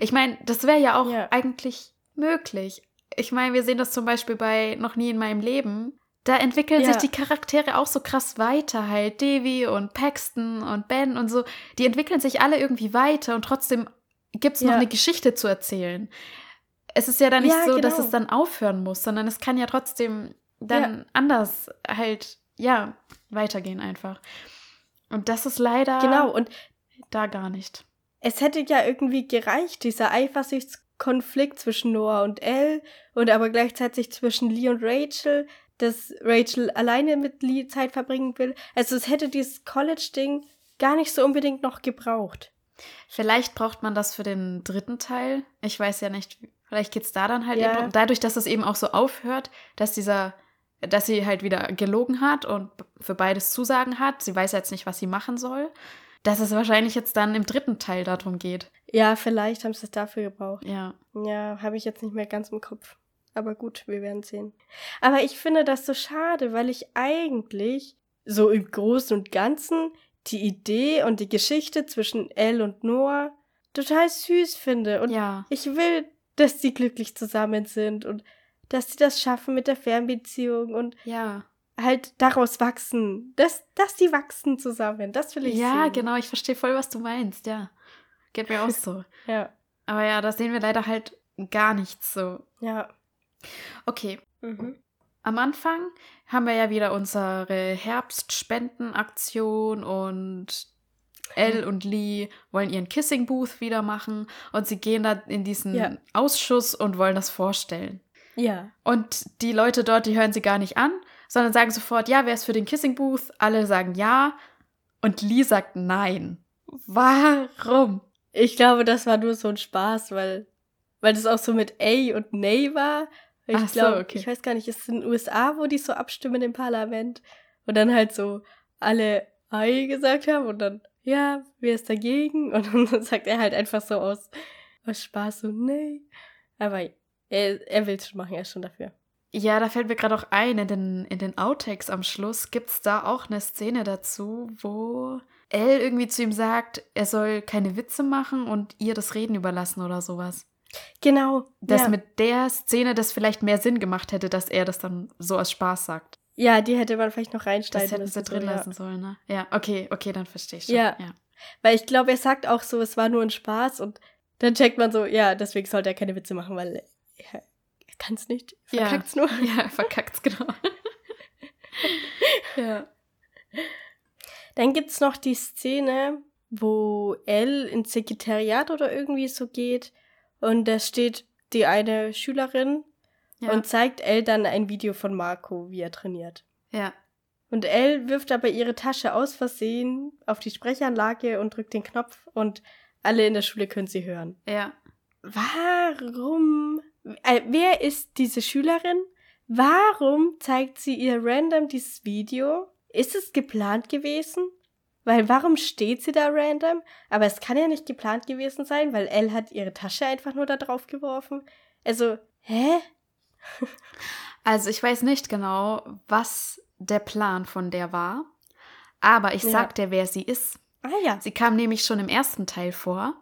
Ich meine, das wäre ja auch Ja. eigentlich möglich. Ich meine, wir sehen das zum Beispiel bei Noch nie in meinem Leben. Da entwickeln Ja. sich die Charaktere auch so krass weiter, halt Davy und Paxton und Ben und so. Die entwickeln sich alle irgendwie weiter und trotzdem gibt es noch Ja. eine Geschichte zu erzählen. Es ist ja dann nicht so, dass genau. es dann aufhören muss, sondern es kann ja trotzdem dann anders halt, ja, weitergehen einfach. Und das ist leider Genau, und da gar nicht. es hätte ja irgendwie gereicht, dieser Eifersuchtskonflikt zwischen Noah und Elle und aber gleichzeitig zwischen Lee und Rachel, dass Rachel alleine mit Lee Zeit verbringen will. Also es hätte dieses College-Ding gar nicht so unbedingt noch gebraucht. Vielleicht braucht man das für den dritten Teil. Ich weiß ja nicht. Vielleicht geht es da dann halt Ja. eben. Dadurch, dass es eben auch so aufhört, dass dieser, dass sie halt wieder gelogen hat und für beides Zusagen hat. Sie weiß jetzt nicht, was sie machen soll. Dass es wahrscheinlich jetzt dann im dritten Teil darum geht. Ja, vielleicht haben sie es dafür gebraucht. Ja. Ja, habe ich jetzt nicht mehr ganz im Kopf. Aber gut, wir werden sehen. Aber ich finde das so schade, weil ich eigentlich so im Großen und Ganzen die Idee und die Geschichte zwischen Elle und Noah total süß finde. Und ja. ich will, dass sie glücklich zusammen sind und dass sie das schaffen mit der Fernbeziehung und Ja. halt daraus wachsen. Dass, dass die wachsen zusammen. Das will ich Ja, sehen. genau. Ich verstehe voll, was du meinst. Ja. Geht mir auch so. Ja, Aber ja, da sehen wir leider halt gar nichts so. ja. Okay. Mhm. Am Anfang haben wir ja wieder unsere Herbstspendenaktion und Elle und Lee wollen ihren Kissing Booth wieder machen und sie gehen da in diesen Ja. Ausschuss und wollen das vorstellen. Ja. Und die Leute dort, die hören sie gar nicht an, sondern sagen sofort, ja, wer ist für den Kissing Booth? Alle sagen ja und Lee sagt nein. Warum? Ich glaube, das war nur so ein Spaß, weil, weil das auch so mit A und Nay war. Ich Ach so, glaube, okay. ich weiß gar nicht, ist es in den USA, wo die so abstimmen im Parlament und dann halt so alle I gesagt haben und dann, ja, wer ist dagegen? Und dann sagt er halt einfach so aus, aus Spaß so, nee. Aber er, er will es schon machen, er ist schon dafür. Ja, da fällt mir gerade auch ein, in den, in den Outtakes am Schluss gibt es da auch eine Szene dazu, wo Elle irgendwie zu ihm sagt, er soll keine Witze machen und ihr das Reden überlassen oder sowas. Genau. Dass ja. mit der Szene das vielleicht mehr Sinn gemacht hätte, dass er das dann so aus Spaß sagt. Ja, die hätte man vielleicht noch Das reinschneiden hätten müssen. sie drin so, ja. lassen sollen, ne? Ja, okay, okay, dann verstehe ich schon. Ja. ja. Weil ich glaube, er sagt auch so, es war nur ein Spaß und dann checkt man so, ja, deswegen sollte er keine Witze machen, weil er, er kann es nicht. Ja. Verkackt's nur. Ja, verkackt's, genau. ja. Dann gibt's noch die Szene, wo Elle ins Sekretariat oder irgendwie so geht und da steht die eine Schülerin Ja. und zeigt Elle dann ein Video von Marco, wie er trainiert. ja. Und Elle wirft aber ihre Tasche aus Versehen auf die Sprechanlage und drückt den Knopf und alle in der Schule können sie hören. Ja. Warum? Äh, wer ist diese Schülerin? Warum zeigt sie ihr random dieses Video? Ist es geplant gewesen? Weil warum steht sie da random? Aber es kann ja nicht geplant gewesen sein, weil Elle hat ihre Tasche einfach nur da drauf geworfen. Also, hä? Also ich weiß nicht genau, was der Plan von der war, aber ich Ja. sag dir, wer sie ist. Ah ja. Sie kam nämlich schon im ersten Teil vor.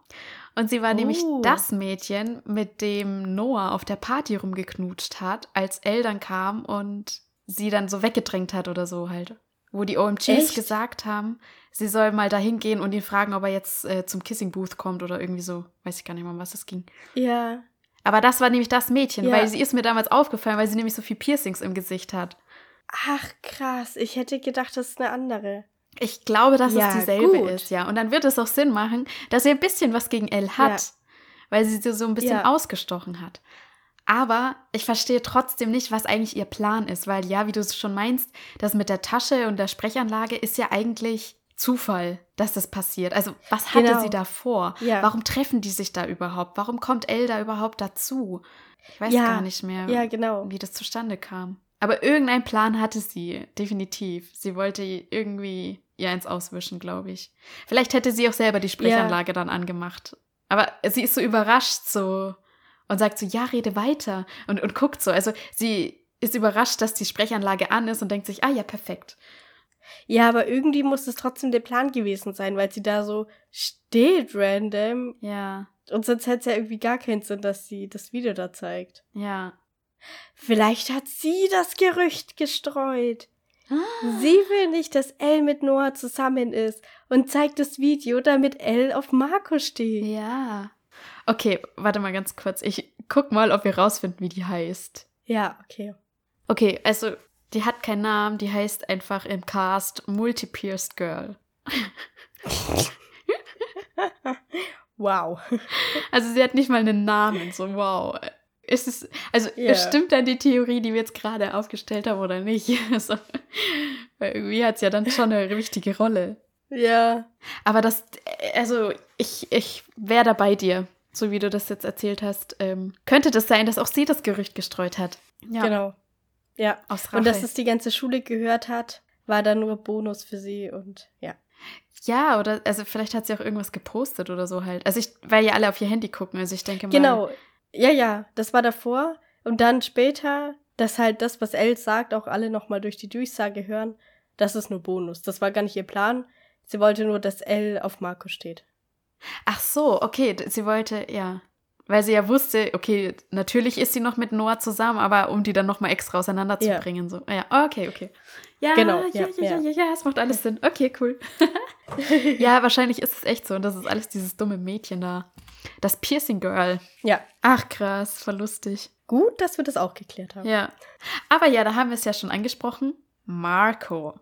Und sie war nämlich Oh. das Mädchen, mit dem Noah auf der Party rumgeknutscht hat, als Elle dann kam und sie dann so weggedrängt hat oder so halt. Wo die OMGs Echt? gesagt haben, sie soll mal dahin gehen und ihn fragen, ob er jetzt äh, zum Kissing Booth kommt oder irgendwie so. Weiß ich gar nicht mehr, um was es ging. Ja. Aber das war nämlich das Mädchen, Ja. weil sie ist mir damals aufgefallen, weil sie nämlich so viel Piercings im Gesicht hat. Ach, krass. Ich hätte gedacht, das ist eine andere. Ich glaube, dass Ja, es dieselbe gut. ist, ja. Und dann wird es auch Sinn machen, dass sie ein bisschen was gegen Elle hat, Ja. weil sie sie so ein bisschen Ja. ausgestochen hat. Aber ich verstehe trotzdem nicht, was eigentlich ihr Plan ist, weil ja, wie du es schon meinst, das mit der Tasche und der Sprechanlage ist ja eigentlich Zufall, dass das passiert. Also, was hatte Genau. sie da vor? Ja. Warum treffen die sich da überhaupt? Warum kommt Elle da überhaupt dazu? Ich weiß Ja. gar nicht mehr, Ja, genau. wie das zustande kam. Aber irgendein Plan hatte sie, definitiv. Sie wollte irgendwie ihr eins auswischen, glaube ich. Vielleicht hätte sie auch selber die Sprechanlage dann angemacht. Aber sie ist so überrascht so und sagt so, ja, rede weiter und, und guckt so. Also sie ist überrascht, dass die Sprechanlage an ist und denkt sich, ah ja, perfekt. Ja, aber irgendwie muss es trotzdem der Plan gewesen sein, weil sie da so steht random. Ja, Und sonst hätte es ja irgendwie gar keinen Sinn, dass sie das Video da zeigt. ja. Vielleicht hat sie das Gerücht gestreut. Ah. Sie will nicht, dass Elle mit Noah zusammen ist und zeigt das Video, damit Elle auf Marco steht. Ja. Okay, warte mal ganz kurz. Ich guck mal, ob wir rausfinden, wie die heißt. Ja, okay. Okay, also die hat keinen Namen, die heißt einfach im Cast Multi-Pierced Girl. Wow. Also sie hat nicht mal einen Namen, so wow. Ist es, also Ja. stimmt dann die Theorie, die wir jetzt gerade aufgestellt haben oder nicht? Also, weil irgendwie hat es ja dann schon eine wichtige Rolle. Ja. Aber das, also ich, ich wäre da bei dir, so wie du das jetzt erzählt hast. Ähm, könnte das sein, dass auch sie das Gerücht gestreut hat? Ja, Genau. Ja. aus Rache. Und dass es die ganze Schule gehört hat, war dann nur Bonus für sie und ja. Ja, oder also vielleicht hat sie auch irgendwas gepostet oder so halt. Also ich, weil ja alle auf ihr Handy gucken, also ich denke mal. Genau. Ja, ja, das war davor. Und dann später, dass halt das, was Elle sagt, auch alle nochmal durch die Durchsage hören, das ist nur Bonus. Das war gar nicht ihr Plan. Sie wollte nur, dass Elle auf Marco steht. Ach so, okay, sie wollte, ja. Weil sie ja wusste, okay, natürlich ist sie noch mit Noah zusammen, aber um die dann nochmal extra auseinanderzubringen. So. Ja, okay, okay. Ja, Genau, ja, ja, ja, ja, ja. ja, ja, es macht alles Sinn. Okay, cool. ja, wahrscheinlich ist es echt so. Und das ist alles dieses dumme Mädchen da. Das Piercing Girl. Ja. Ach, krass, voll lustig. Gut, dass wir das auch geklärt haben. Ja. Aber ja, da haben wir es ja schon angesprochen. Marco.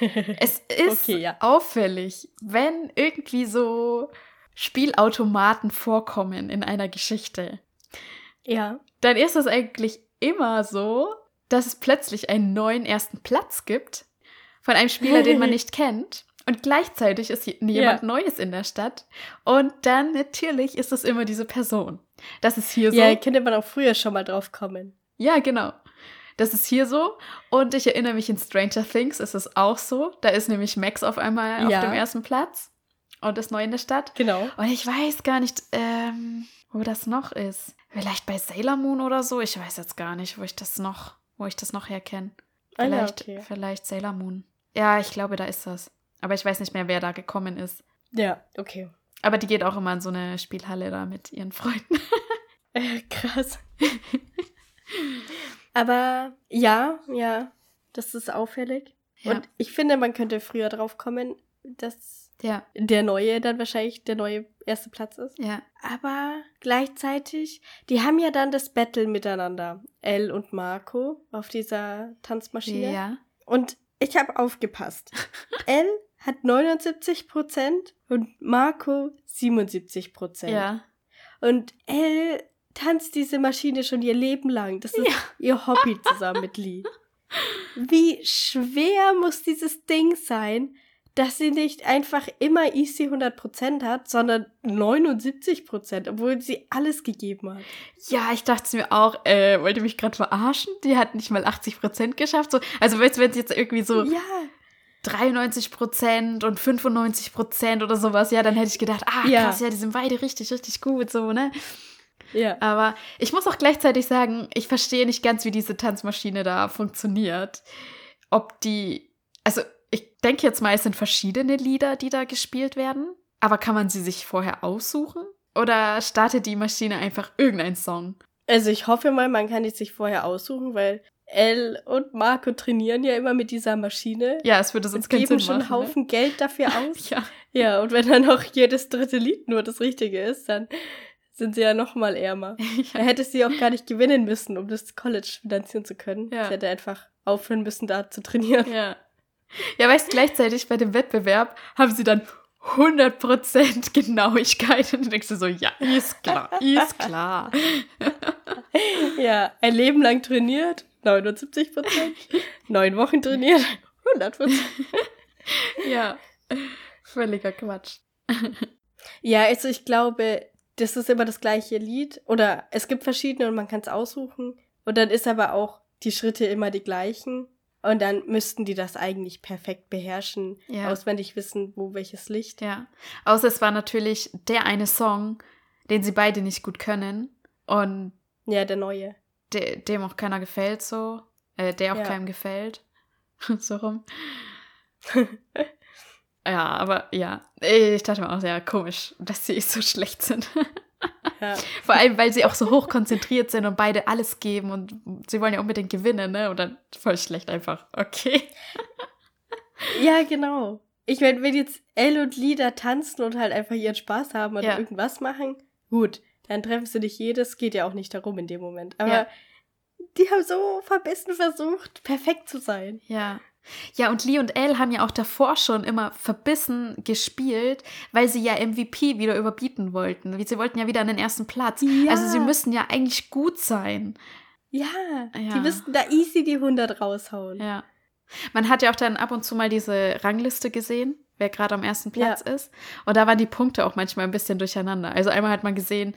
Es ist Okay, ja. auffällig, wenn irgendwie so Spielautomaten vorkommen in einer Geschichte, Ja. dann ist es eigentlich immer so, dass es plötzlich einen neuen ersten Platz gibt von einem Spieler, den man nicht kennt. Und gleichzeitig ist je- jemand Ja. Neues in der Stadt. Und dann natürlich ist es immer diese Person. Das ist hier so. Ja, könnte man auch früher schon mal drauf kommen. Ja, genau. Das ist hier so. Und ich erinnere mich in Stranger Things ist es auch so. Da ist nämlich Max auf einmal Ja. auf dem ersten Platz und ist neu in der Stadt. Genau. Und ich weiß gar nicht, ähm, wo das noch ist. Vielleicht bei Sailor Moon oder so. Ich weiß jetzt gar nicht, wo ich das noch, wo ich das noch herkenne. Ah ja, Vielleicht, okay. vielleicht Sailor Moon. Ja, ich glaube, da ist das. Aber ich weiß nicht mehr, wer da gekommen ist. Ja, okay. Aber die geht auch immer in so eine Spielhalle da mit ihren Freunden. Äh, krass. Aber ja, ja, Das ist auffällig. Ja. Und ich finde, man könnte früher drauf kommen, dass Ja, der neue dann wahrscheinlich der neue erste Platz ist. ja. Aber gleichzeitig, die haben ja dann das Battle miteinander. Elle und Marco auf dieser Tanzmaschine. Ja. Und ich habe aufgepasst. Elle hat 79% und Marco 77%. Ja. Und Elle tanzt diese Maschine schon ihr Leben lang. Das ist ihr Hobby zusammen mit Lee. Wie schwer muss dieses Ding sein, dass sie nicht einfach immer easy 100% hat, sondern 79%, obwohl sie alles gegeben hat. Ja, ich dachte mir auch, äh, wollte mich gerade verarschen? Die hat nicht mal 80% geschafft. So, also weißt du, wenn es jetzt irgendwie so Ja, 93% und 95% oder sowas, ja, dann hätte ich gedacht, ah, Ja. krass, ja, die sind beide richtig, richtig gut, so, ne? ja. Aber ich muss auch gleichzeitig sagen, ich verstehe nicht ganz, wie diese Tanzmaschine da funktioniert. Ob die, also ich denke jetzt mal, es sind verschiedene Lieder, die da gespielt werden. Aber kann man sie sich vorher aussuchen? Oder startet die Maschine einfach irgendein Song? Also ich hoffe mal, man kann die sich vorher aussuchen, weil Elle und Marco trainieren ja immer mit dieser Maschine. Ja, es würde sonst und keinen geben Sinn schon machen. einen Haufen Geld dafür aus. Ne? Ja. Ja, und wenn dann auch jedes dritte Lied nur das Richtige ist, dann sind sie ja noch mal ärmer. Er hätte sie auch gar nicht gewinnen müssen, um das College finanzieren zu können. Ja. Sie hätte einfach aufhören müssen, da zu trainieren. Ja. Ja, weißt du, gleichzeitig bei dem Wettbewerb haben sie dann 100% Genauigkeit. Und du denkst dir so, ja, ist klar, ist klar. Ja, ein Leben lang trainiert, 79 Prozent. Neun Wochen trainiert, 100 Prozent. Ja, völliger Quatsch. Ja, also ich glaube, das ist immer das gleiche Lied. Oder es gibt verschiedene und man kann es aussuchen. Und dann ist aber auch die Schritte immer die gleichen. Und dann müssten die das eigentlich perfekt beherrschen, Ja. auswendig wissen, wo welches Licht. Ja. Außer es war natürlich der eine Song, den sie beide nicht gut können und Ja, der neue. De dem auch keiner gefällt so. Äh, der auch Ja. keinem gefällt. so rum. ja, aber ja. Ich dachte mir auch, ja, komisch, dass sie so schlecht sind. Ja. Vor allem, weil sie auch so hoch konzentriert sind und beide alles geben und sie wollen ja unbedingt gewinnen, ne? Und dann voll schlecht einfach. Okay. ja, genau. Ich meine, wenn jetzt Elle und Lieder tanzen und halt einfach ihren Spaß haben und Ja. irgendwas machen, gut, dann treffen sie nicht jedes, geht ja auch nicht darum in dem Moment. Aber Ja. die haben so verbissen versucht, perfekt zu sein. Ja. Ja, und Lee und Elle haben ja auch davor schon immer verbissen gespielt, weil sie ja MVP wieder überbieten wollten. Sie wollten ja wieder an den ersten Platz. Ja. Also sie müssen ja eigentlich gut sein. Ja, Ja. die müssten da easy die 100 raushauen. Ja. Man hat ja auch dann ab und zu mal diese Rangliste gesehen, wer gerade am ersten Platz ist. Und da waren die Punkte auch manchmal ein bisschen durcheinander. Also einmal hat man gesehen,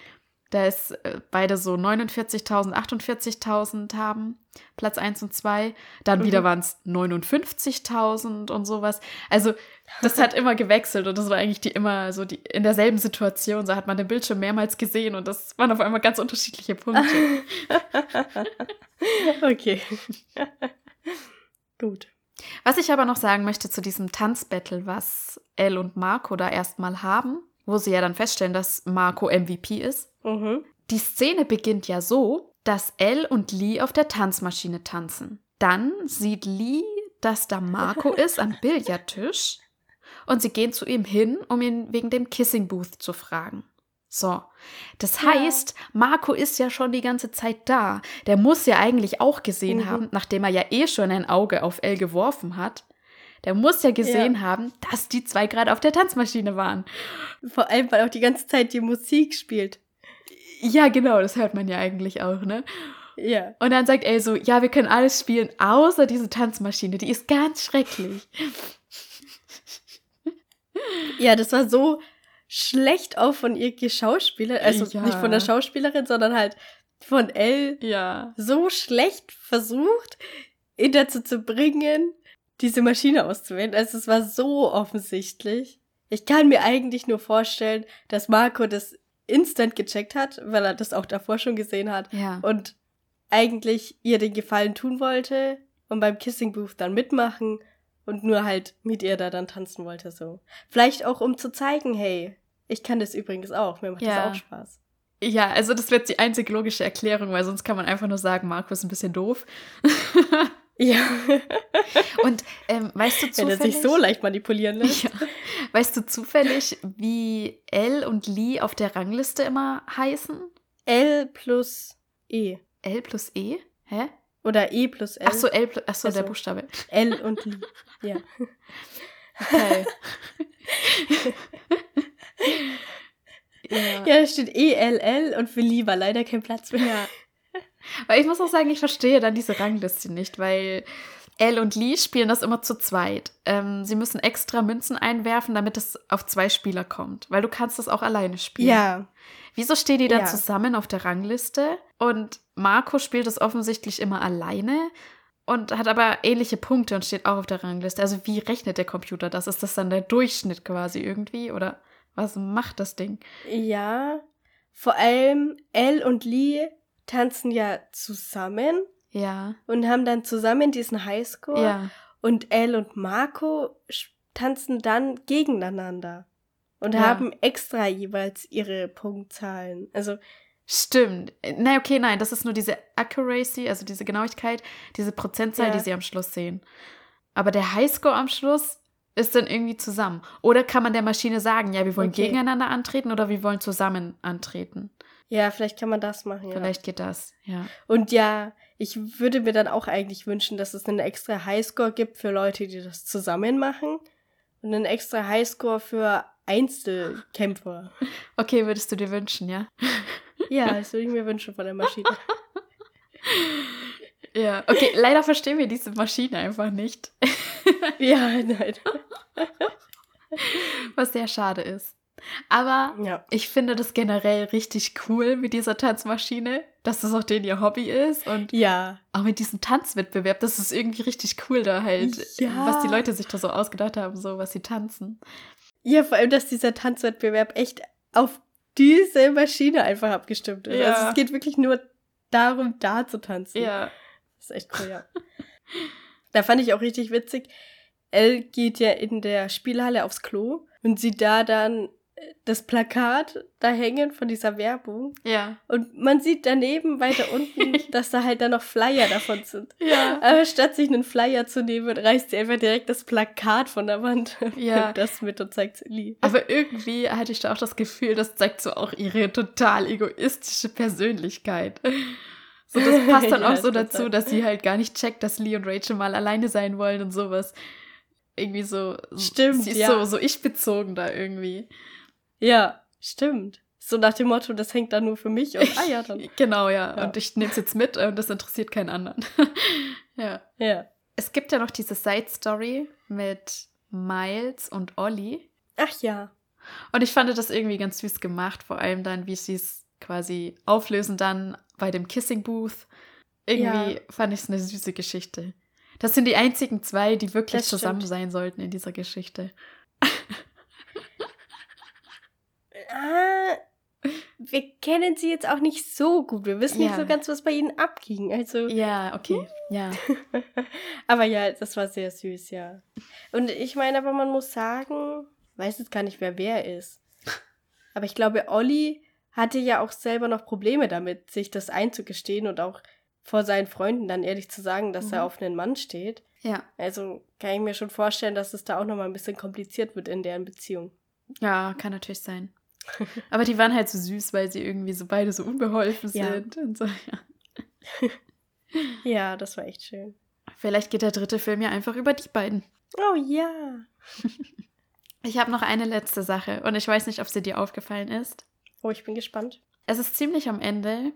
da ist äh, beide so 49.000, 48.000 haben, Platz 1 und 2. Dann Mhm. wieder waren es 59.000 und sowas. Also das hat immer gewechselt und das war eigentlich die immer so die in derselben Situation. So hat man den Bildschirm mehrmals gesehen und das waren auf einmal ganz unterschiedliche Punkte. okay. Gut. Was ich aber noch sagen möchte zu diesem Tanzbattle, was Elle und Marco da erstmal haben, wo sie ja dann feststellen, dass Marco MVP ist. Mhm. Die Szene beginnt ja so, dass Elle und Lee auf der Tanzmaschine tanzen. Dann sieht Lee, dass da Marco ist am Billardtisch und sie gehen zu ihm hin, um ihn wegen dem Kissing Booth zu fragen. So, das Ja. heißt, Marco ist ja schon die ganze Zeit da. Der muss ja eigentlich auch gesehen Mhm. haben, nachdem er ja eh schon ein Auge auf Elle geworfen hat. Der muss ja gesehen Ja. haben, dass die zwei gerade auf der Tanzmaschine waren. Vor allem, weil auch die ganze Zeit die Musik spielt. Ja, genau, das hört man ja eigentlich auch, ne? Ja. Und dann sagt Elle so, ja, wir können alles spielen, außer diese Tanzmaschine, die ist ganz schrecklich. Ja, das war so schlecht auch von ihr geschauspielert. Also Ja. nicht von der Schauspielerin, sondern halt von Elle Ja. so schlecht versucht, ihn dazu zu bringen, diese Maschine auszuwählen. Also es war so offensichtlich. Ich kann mir eigentlich nur vorstellen, dass Marco das instant gecheckt hat, weil er das auch davor schon gesehen hat Ja. und eigentlich ihr den Gefallen tun wollte und beim Kissing Booth dann mitmachen und nur halt mit ihr da dann tanzen wollte so. Vielleicht auch um zu zeigen, hey, ich kann das übrigens auch, mir macht Ja. das auch Spaß. Ja, also das wird die einzige logische Erklärung, weil sonst kann man einfach nur sagen, Marco ist ein bisschen doof. Ja. Und ähm, weißt du Wenn zufällig... er sich so leicht manipulieren lässt. Ja. Weißt du zufällig, wie L und Lee auf der Rangliste immer heißen? L plus E. L plus E? Hä? Oder E plus L. Ach so, L plus, ach so, der Also- Buchstabe. L und Li. Ja. Okay. ja. Ja, da steht E, L, L und für Li war leider kein Platz mehr. Ja. Weil ich muss auch sagen, ich verstehe dann diese Rangliste nicht, weil Elle und Lee spielen das immer zu zweit. Ähm, sie müssen extra Münzen einwerfen, damit es auf zwei Spieler kommt, weil du kannst das auch alleine spielen. Ja. Wieso stehen die dann Ja. zusammen auf der Rangliste? Und Marco spielt es offensichtlich immer alleine und hat aber ähnliche Punkte und steht auch auf der Rangliste. Also wie rechnet der Computer das? Ist das dann der Durchschnitt quasi irgendwie? Oder was macht das Ding? Ja. Vor allem L und Li tanzen ja zusammen Ja, und haben dann zusammen diesen Highscore. ja. Und Elle und Marco tanzen dann gegeneinander und Ja. haben extra jeweils ihre Punktzahlen. Also, Stimmt. Nein, okay, nein, das ist nur diese Accuracy, also diese Genauigkeit, diese Prozentzahl, Ja. die sie am Schluss sehen. Aber der Highscore am Schluss ist dann irgendwie zusammen. Oder kann man der Maschine sagen, ja, wir wollen Okay. gegeneinander antreten oder wir wollen zusammen antreten? Ja, vielleicht kann man das machen. Ja. Vielleicht geht das, ja. Und ja, ich würde mir dann auch eigentlich wünschen, dass es einen extra Highscore gibt für Leute, die das zusammen machen. Und einen extra Highscore für Einzelkämpfer. Okay, würdest du dir wünschen, ja? Ja, das würde ich mir wünschen von der Maschine. Ja. Okay, leider verstehen wir diese Maschine einfach nicht, ja, nein. was sehr schade ist. Aber Ja. ich finde das generell richtig cool mit dieser Tanzmaschine, dass das auch denen ihr Hobby ist und Ja. auch mit diesem Tanzwettbewerb, das ist irgendwie richtig cool da halt, Ja. was die Leute sich da so ausgedacht haben, so was sie tanzen. Ja, vor allem, dass dieser Tanzwettbewerb echt auf diese Maschine einfach abgestimmt ist. Ja. Also es geht wirklich nur darum, da zu tanzen. Ja. Das ist echt cool, ja. da fand ich auch richtig witzig. Elle geht ja in der Spielhalle aufs Klo und sieht da dann das Plakat da hängen von dieser Werbung. Ja. Und man sieht daneben weiter unten, dass da halt dann noch Flyer davon sind. Ja. Aber statt sich einen Flyer zu nehmen, reißt sie einfach direkt das Plakat von der Wand. Ja. Und das mit und zeigt Lee. Aber irgendwie hatte ich da auch das Gefühl, das zeigt so auch ihre total egoistische Persönlichkeit. So, das passt dann Ja, auch so dazu, dass sie halt gar nicht checkt, dass Lee und Rachel mal alleine sein wollen und sowas. Irgendwie so. Stimmt, Sie ist ja. so, so ich-bezogen da irgendwie. Ja, stimmt. So nach dem Motto, das hängt dann nur für mich und ah ja, dann. Genau, ja. Ja. Und ich nehme es jetzt mit und das interessiert keinen anderen. ja. Ja. Es gibt ja noch diese Side-Story mit Miles und Ollie. Ach ja. Und ich fand das irgendwie ganz süß gemacht, vor allem dann, wie sie es quasi auflösen dann bei dem Kissing Booth. Irgendwie Ja. fand ich es eine süße Geschichte. Das sind die einzigen zwei, die wirklich Das stimmt. zusammen sein sollten in dieser Geschichte. Ah, wir kennen sie jetzt auch nicht so gut. Wir wissen nicht Ja. so ganz, was bei ihnen abging. Also, Ja, okay. Ja. aber ja, das war sehr süß, ja. Und ich meine, aber man muss sagen, weiß jetzt gar nicht mehr, wer ist. Aber ich glaube, Olli hatte ja auch selber noch Probleme damit, sich das einzugestehen und auch vor seinen Freunden dann ehrlich zu sagen, dass er Mhm. auf einen Mann steht. Ja. Also kann ich mir schon vorstellen, dass es da auch nochmal ein bisschen kompliziert wird in deren Beziehung. Ja, kann natürlich sein. Aber die waren halt so süß, weil sie irgendwie so beide so unbeholfen Ja. sind. Und so, ja. Ja, das war echt schön. Vielleicht geht der dritte Film ja einfach über die beiden. Oh ja. Ich habe noch eine letzte Sache und ich weiß nicht, ob sie dir aufgefallen ist. Oh, ich bin gespannt. Es ist ziemlich am Ende.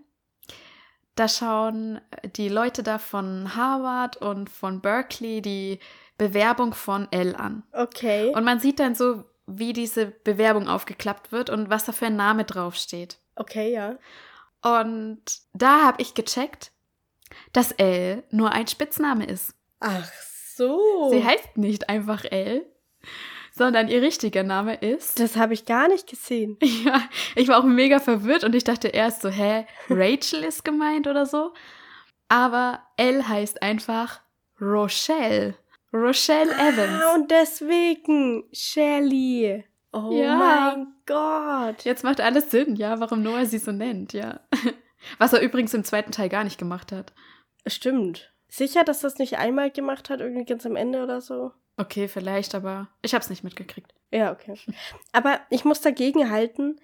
Da schauen die Leute da von Harvard und von Berkeley die Bewerbung von Elle an. Okay. Und man sieht dann so, wie diese Bewerbung aufgeklappt wird und was da für ein Name draufsteht. okay, ja. Und da habe ich gecheckt, dass Elle nur ein Spitzname ist. Ach so. Sie heißt nicht einfach Elle, sondern ihr richtiger Name ist. das habe ich gar nicht gesehen. Ja, ich war auch mega verwirrt und ich dachte erst so, hä, Rachel ist gemeint oder so. Aber Elle heißt einfach Rochelle. Rochelle Evans. Ah, und deswegen Shelly. Oh Ja. mein Gott. Jetzt macht alles Sinn, ja, warum Noah sie so nennt, ja. Was er übrigens im zweiten Teil gar nicht gemacht hat. Stimmt. sicher, dass das nicht einmal gemacht hat, irgendwie ganz am Ende oder so? Okay, vielleicht, aber ich hab's nicht mitgekriegt. Ja, okay. Aber ich muss dagegen halten,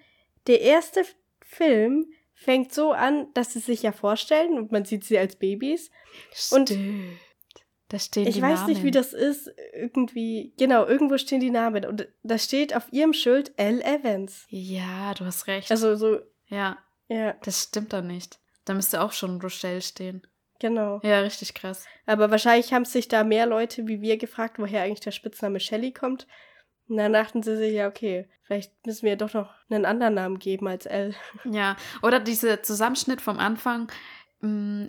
der erste Film fängt so an, dass sie sich ja vorstellen und man sieht sie als Babys. Und Stimmt. Da stehen Ich die weiß Namen. nicht, wie das ist. Irgendwie, genau, irgendwo stehen die Namen. Und da steht auf ihrem Schild L. Evans. Ja, du hast recht. Also so, ja, ja, das stimmt doch nicht. Da müsste auch schon Rochelle stehen. genau. Ja, richtig krass. Aber wahrscheinlich haben sich da mehr Leute wie wir gefragt, woher eigentlich der Spitzname Shelly kommt. Und dann dachten sie sich, ja, okay, vielleicht müssen wir doch noch einen anderen Namen geben als L. Ja, oder dieser Zusammenschnitt vom Anfang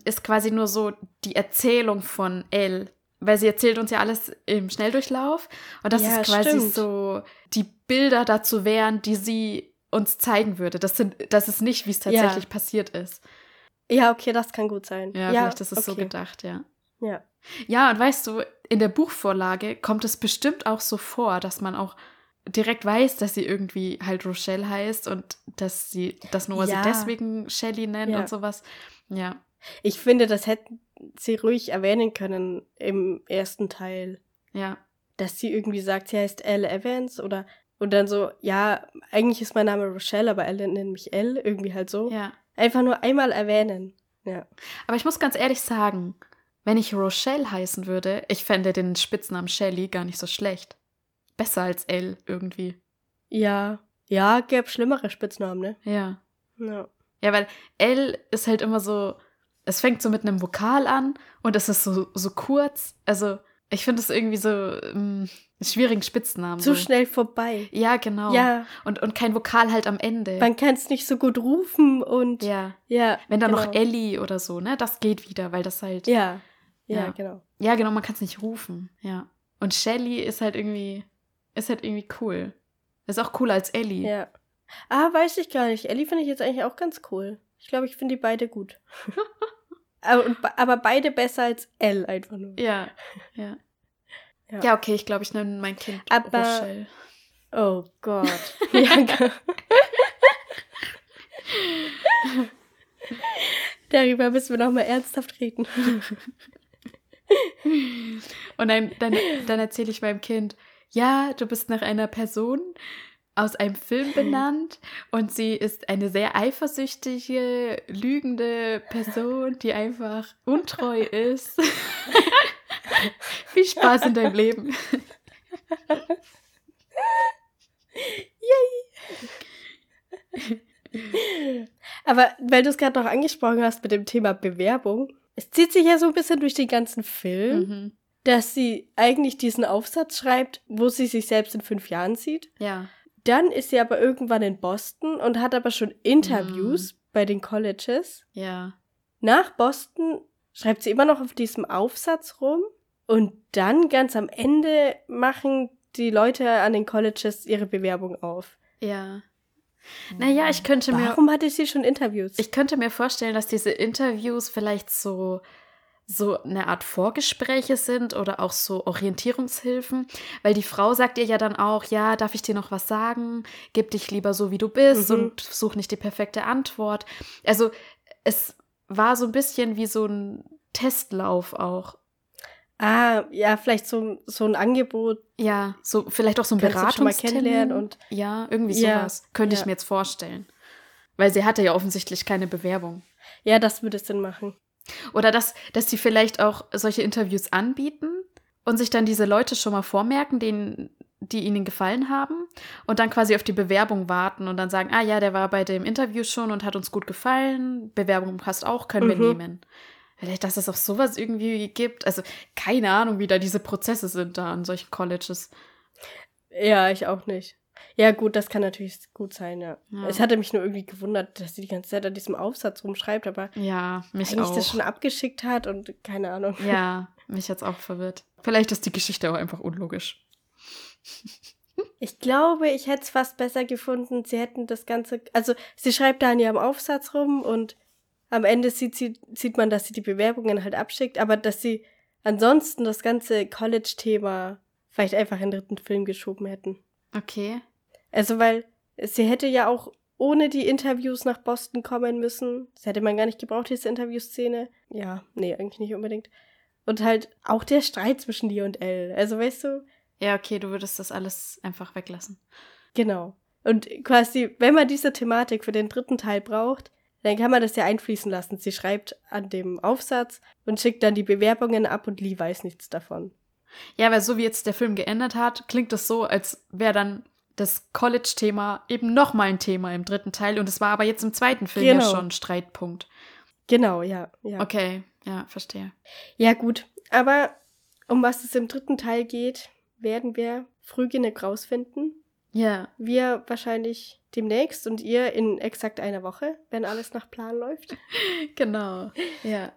ist quasi nur so die Erzählung von Elle. Weil sie erzählt uns ja alles im Schnelldurchlauf. Und das Ja, ist quasi stimmt. so, die Bilder dazu wären, die sie uns zeigen würde. Das, sind, das ist nicht, wie es Ja. tatsächlich passiert ist. Ja, okay, das kann gut sein. Ja, vielleicht ist es so okay. gedacht, ja. Ja. Ja, und weißt du, in der Buchvorlage kommt es bestimmt auch so vor, dass man auch direkt weiß, dass sie irgendwie halt Rochelle heißt und dass sie, dass Noah Ja. sie deswegen Shelly nennt Ja. und sowas. Ja. Ich finde, das hätten sie ruhig erwähnen können im ersten Teil. Ja, Dass sie irgendwie sagt, sie heißt Elle Evans oder und dann so, ja, eigentlich ist mein Name Rochelle, aber Elle nennt mich Elle, irgendwie halt so. ja. Einfach nur einmal erwähnen. Ja. Aber ich muss ganz ehrlich sagen, wenn ich Rochelle heißen würde, ich fände den Spitznamen Shelly gar nicht so schlecht. Besser als Elle irgendwie. Ja. Ja, gäbe schlimmere Spitznamen, ne? Ja. Ja. Ja, weil L ist halt immer so, es fängt so mit einem Vokal an und es ist so, so kurz. Also, ich finde es irgendwie so einen schwierigen Spitznamen. Zu so. schnell vorbei. Ja, genau. Ja, Und, und kein Vokal halt am Ende. man kann es nicht so gut rufen und ja. ja. Wenn dann genau. noch Ellie oder so, ne? Das geht wieder, weil das halt. Ja. Ja, Ja. genau. Ja, genau, man kann es nicht rufen. Ja. Und Shelly ist halt irgendwie, ist halt irgendwie cool. Ist auch cooler als Ellie. Ja. Ah, weiß ich gar nicht. Ellie finde ich jetzt eigentlich auch ganz cool. Ich glaube, ich finde die beide gut. aber, aber beide besser als Elle einfach nur. Ja. Ja, Ja. ja okay, ich glaube, ich nenne mein Kind Aber- Rochelle. Oh Gott. Bianca. Darüber müssen wir noch mal ernsthaft reden. Und dann, dann, dann erzähle ich meinem Kind, ja, du bist nach einer Person aus einem Film benannt und sie ist eine sehr eifersüchtige, lügende Person, die einfach untreu ist. Viel Spaß in deinem Leben. Aber weil du es gerade noch angesprochen hast mit dem Thema Bewerbung, es zieht sich ja so ein bisschen durch den ganzen Film, Mhm. dass sie eigentlich diesen Aufsatz schreibt, wo sie sich selbst in fünf Jahren sieht. Ja. Dann ist sie aber irgendwann in Boston und hat aber schon Interviews bei den Colleges. Ja. Nach Boston schreibt sie immer noch auf diesem Aufsatz rum. Und dann ganz am Ende machen die Leute an den Colleges ihre Bewerbung auf. Ja. Naja, ich könnte mir. Warum hatte sie schon Interviews? Ich könnte mir vorstellen, dass diese Interviews vielleicht so, so eine Art Vorgespräche sind oder auch so Orientierungshilfen, weil die Frau sagt ihr ja dann auch, ja, darf ich dir noch was sagen? Gib dich lieber so, wie du bist Mhm. und such nicht die perfekte Antwort. Also es war so ein bisschen wie so ein Testlauf auch. ah, ja, vielleicht so, so ein Angebot. Ja, so vielleicht auch so ein Beratungstermin. und- ja, irgendwie Ja, sowas. Könnte ich ja. mir jetzt vorstellen. Weil sie hatte ja offensichtlich keine Bewerbung. Ja, das würde Sinn machen. Oder dass, dass die vielleicht auch solche Interviews anbieten und sich dann diese Leute schon mal vormerken, denen, die ihnen gefallen haben und dann quasi auf die Bewerbung warten und dann sagen, ah ja, der war bei dem Interview schon und hat uns gut gefallen, Bewerbung passt auch, können wir Mhm. nehmen. Vielleicht, dass es auch sowas irgendwie gibt. Also keine Ahnung, wie da diese Prozesse sind da an solchen Colleges. Ja, ich auch nicht. Ja, gut, das kann natürlich gut sein, ja. Ja. Es hatte mich nur irgendwie gewundert, dass sie die ganze Zeit an diesem Aufsatz rumschreibt, aber Ja, mich eigentlich auch. das schon abgeschickt hat und keine Ahnung. ja, mich hat's auch verwirrt. Vielleicht ist die Geschichte auch einfach unlogisch. Ich glaube, ich hätte es fast besser gefunden, sie hätten das Ganze. Also, sie schreibt da in ihrem Aufsatz rum und am Ende sieht, sie, sieht man, dass sie die Bewerbungen halt abschickt, aber dass sie ansonsten das ganze College-Thema vielleicht einfach in den dritten Film geschoben hätten. Okay. Also, weil sie hätte ja auch ohne die Interviews nach Boston kommen müssen. Das hätte man gar nicht gebraucht, diese Interviewszene. Ja, nee, eigentlich nicht unbedingt. Und halt auch der Streit zwischen dir und Elle. Also weißt du, Ja, okay, du würdest das alles einfach weglassen. genau. Und quasi, wenn man diese Thematik für den dritten Teil braucht, dann kann man das ja einfließen lassen. Sie schreibt an dem Aufsatz und schickt dann die Bewerbungen ab und Lee weiß nichts davon. Ja, weil so wie jetzt der Film geendet hat, klingt das so, als wäre dann das College-Thema eben nochmal ein Thema im dritten Teil. Und es war aber jetzt im zweiten Film ja Genau. schon ein Streitpunkt. Genau, ja, ja. Okay, ja, verstehe. Ja, gut. Aber um was es im dritten Teil geht, werden wir früh genug rausfinden. Ja. Wir wahrscheinlich demnächst und ihr in exakt einer Woche, wenn alles nach Plan läuft. Genau. Ja.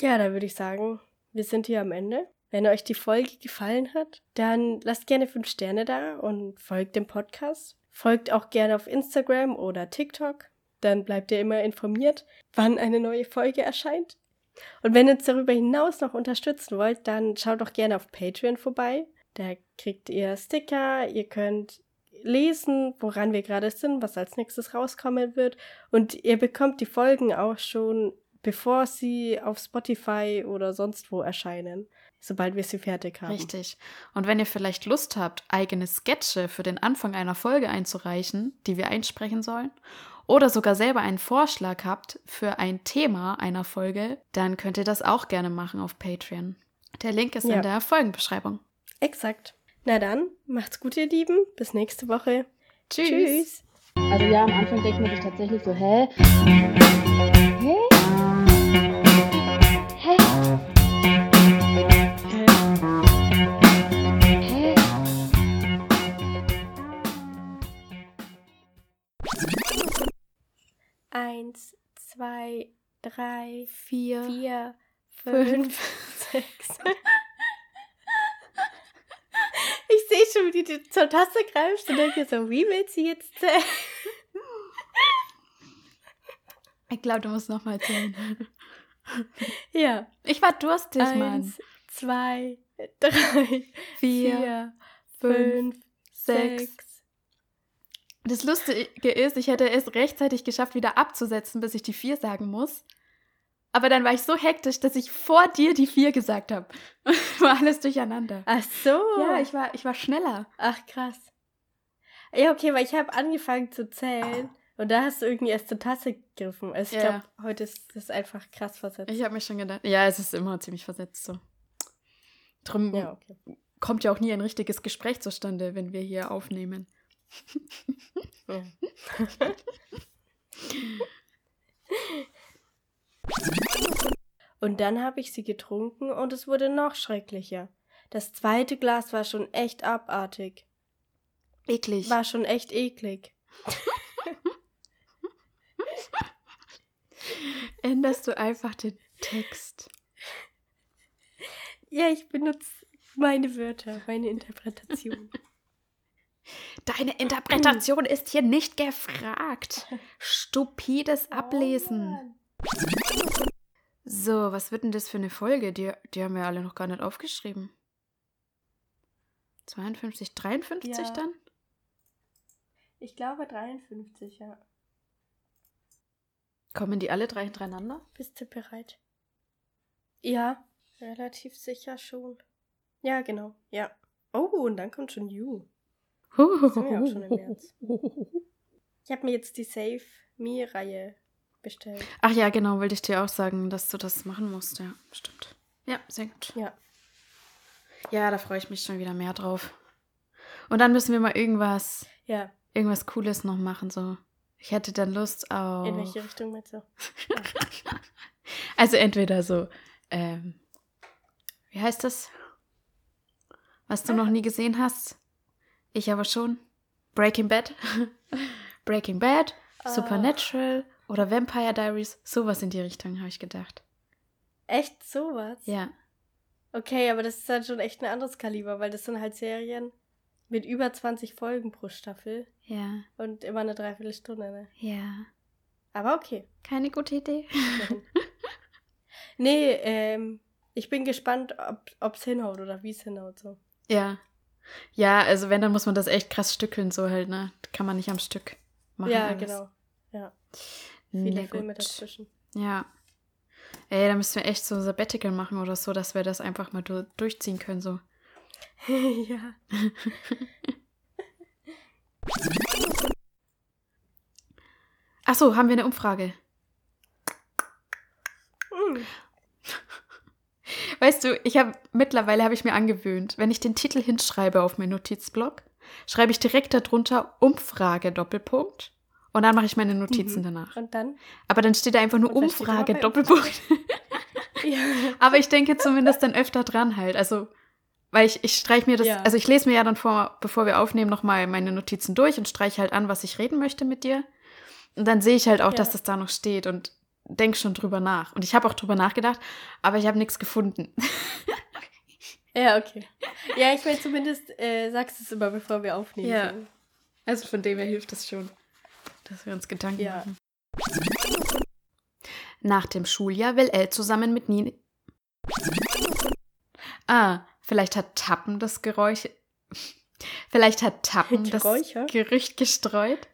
Ja, da würde ich sagen, wir sind hier am Ende. Wenn euch die Folge gefallen hat, dann lasst gerne fünf Sterne da und folgt dem Podcast. Folgt auch gerne auf Instagram oder TikTok. Dann bleibt ihr immer informiert, wann eine neue Folge erscheint. Und wenn ihr uns darüber hinaus noch unterstützen wollt, dann schaut doch gerne auf Patreon vorbei. Da kriegt ihr Sticker, ihr könnt lesen, woran wir gerade sind, was als nächstes rauskommen wird. Und ihr bekommt die Folgen auch schon, bevor sie auf Spotify oder sonst wo erscheinen, sobald wir sie fertig haben. Richtig. Und wenn ihr vielleicht Lust habt, eigene Sketche für den Anfang einer Folge einzureichen, die wir einsprechen sollen, oder sogar selber einen Vorschlag habt für ein Thema einer Folge, dann könnt ihr das auch gerne machen auf Patreon. Der Link ist Ja. in der Folgenbeschreibung. Exakt. Na dann, macht's gut, ihr Lieben. Bis nächste Woche. Tschüss. Tschüss. Also ja, am Anfang denkt man sich tatsächlich so, hä? Hä? Hä? Eins, zwei, drei, Vier. vier, fünf. fünf, sechs. Ich sehe schon, wie du zur Tasse greifst und denke so, wie willst du jetzt zählen? Ich glaube, du musst nochmal zählen. Ja. Ich war durstig, Mann. Eins, zwei, drei, Vier, vier, fünf, fünf, sechs. Das Lustige ist, ich hätte es rechtzeitig geschafft, wieder abzusetzen, bis ich die vier sagen muss. Aber dann war ich so hektisch, dass ich vor dir die vier gesagt habe. War alles durcheinander. Ach so. Ja, ich war, ich war schneller. Ach, krass. Ja, okay, weil ich habe angefangen zu zählen und da hast du irgendwie erst zur Tasse gegriffen. Also ich Ja. glaube, heute ist das einfach krass versetzt. Ich habe mich schon gedacht. Ja, es ist immer ziemlich versetzt so. Drum ja, okay. kommt ja auch nie ein richtiges Gespräch zustande, wenn wir hier aufnehmen. Und dann habe ich sie getrunken und es wurde noch schrecklicher. Das zweite Glas war schon echt abartig. Eklig. War schon echt eklig. Änderst du einfach den Text. Ja, ich benutze meine Wörter, meine Interpretation. Deine Interpretation ist hier nicht gefragt. Stupides Ablesen. So, was wird denn das für eine Folge? Die, die haben wir alle noch gar nicht aufgeschrieben. 52, 53 Ja. dann? Ich glaube 53, ja. Kommen die alle drei hintereinander? Bist du bereit? Ja, relativ sicher schon. Ja, genau. Ja. Oh, und dann kommt schon You. Sind wir auch schon im März. Ich habe mir jetzt die Save Me-Reihe bestellt. Ach ja, genau, wollte ich dir auch sagen, dass du das machen musst. Ja, stimmt. Ja, sehr gut. Ja. Ja, da freue ich mich schon wieder mehr drauf. Und dann müssen wir mal irgendwas, Ja. irgendwas Cooles noch machen. So, ich hätte dann Lust auf. In welche Richtung mit so? Also entweder so, ähm, wie heißt das? Was du noch nie gesehen hast? Ich aber schon. Breaking Bad. Breaking Bad, Ah. Supernatural oder Vampire Diaries. Sowas in die Richtung, habe ich gedacht. Echt sowas? Ja. Okay, aber das ist dann schon echt ein anderes Kaliber, weil das sind halt Serien mit über 20 Folgen pro Staffel Ja. und immer eine Dreiviertelstunde, ne? Ja. Aber okay. Keine gute Idee. nee, ähm, ich bin gespannt, ob es hinhaut oder wie es hinhaut. So. Ja. Ja, also wenn, dann muss man das echt krass stückeln, so halt, ne? Kann man nicht am Stück machen. ja, alles. genau. Ja. Na Viele gut. Filme dazwischen. Ja. Ey, da müssen wir echt so Sabbatical machen oder so, dass wir das einfach mal du durchziehen können. So. ja. Ach so, haben wir eine Umfrage. Hm. Weißt du, ich habe mittlerweile habe ich mir angewöhnt, wenn ich den Titel hinschreibe auf meinen Notizblock, schreibe ich direkt darunter Umfrage Doppelpunkt und dann mache ich meine Notizen Mhm. danach. Und dann? Aber dann steht da einfach nur Umfrage Doppelpunkt. Ja. Aber ich denke zumindest dann öfter dran halt. Also, weil ich, ich streiche mir das, Ja. also ich lese mir ja dann vor, bevor wir aufnehmen, nochmal meine Notizen durch und streiche halt an, was ich reden möchte mit dir. Und dann sehe ich halt auch, Ja. dass das da noch steht und denke schon drüber nach. Und ich habe auch drüber nachgedacht, aber ich habe nichts gefunden. ja, okay. Ja, ich meine, zumindest äh, sagst du es immer, bevor wir aufnehmen. Ja. So. Also von dem her hilft es schon, dass wir uns Gedanken Ja. machen. Nach dem Schuljahr will Elle zusammen mit Nini. Ah, vielleicht hat Tappen das Geräusch. Vielleicht hat Tappen das? Gerücht gestreut.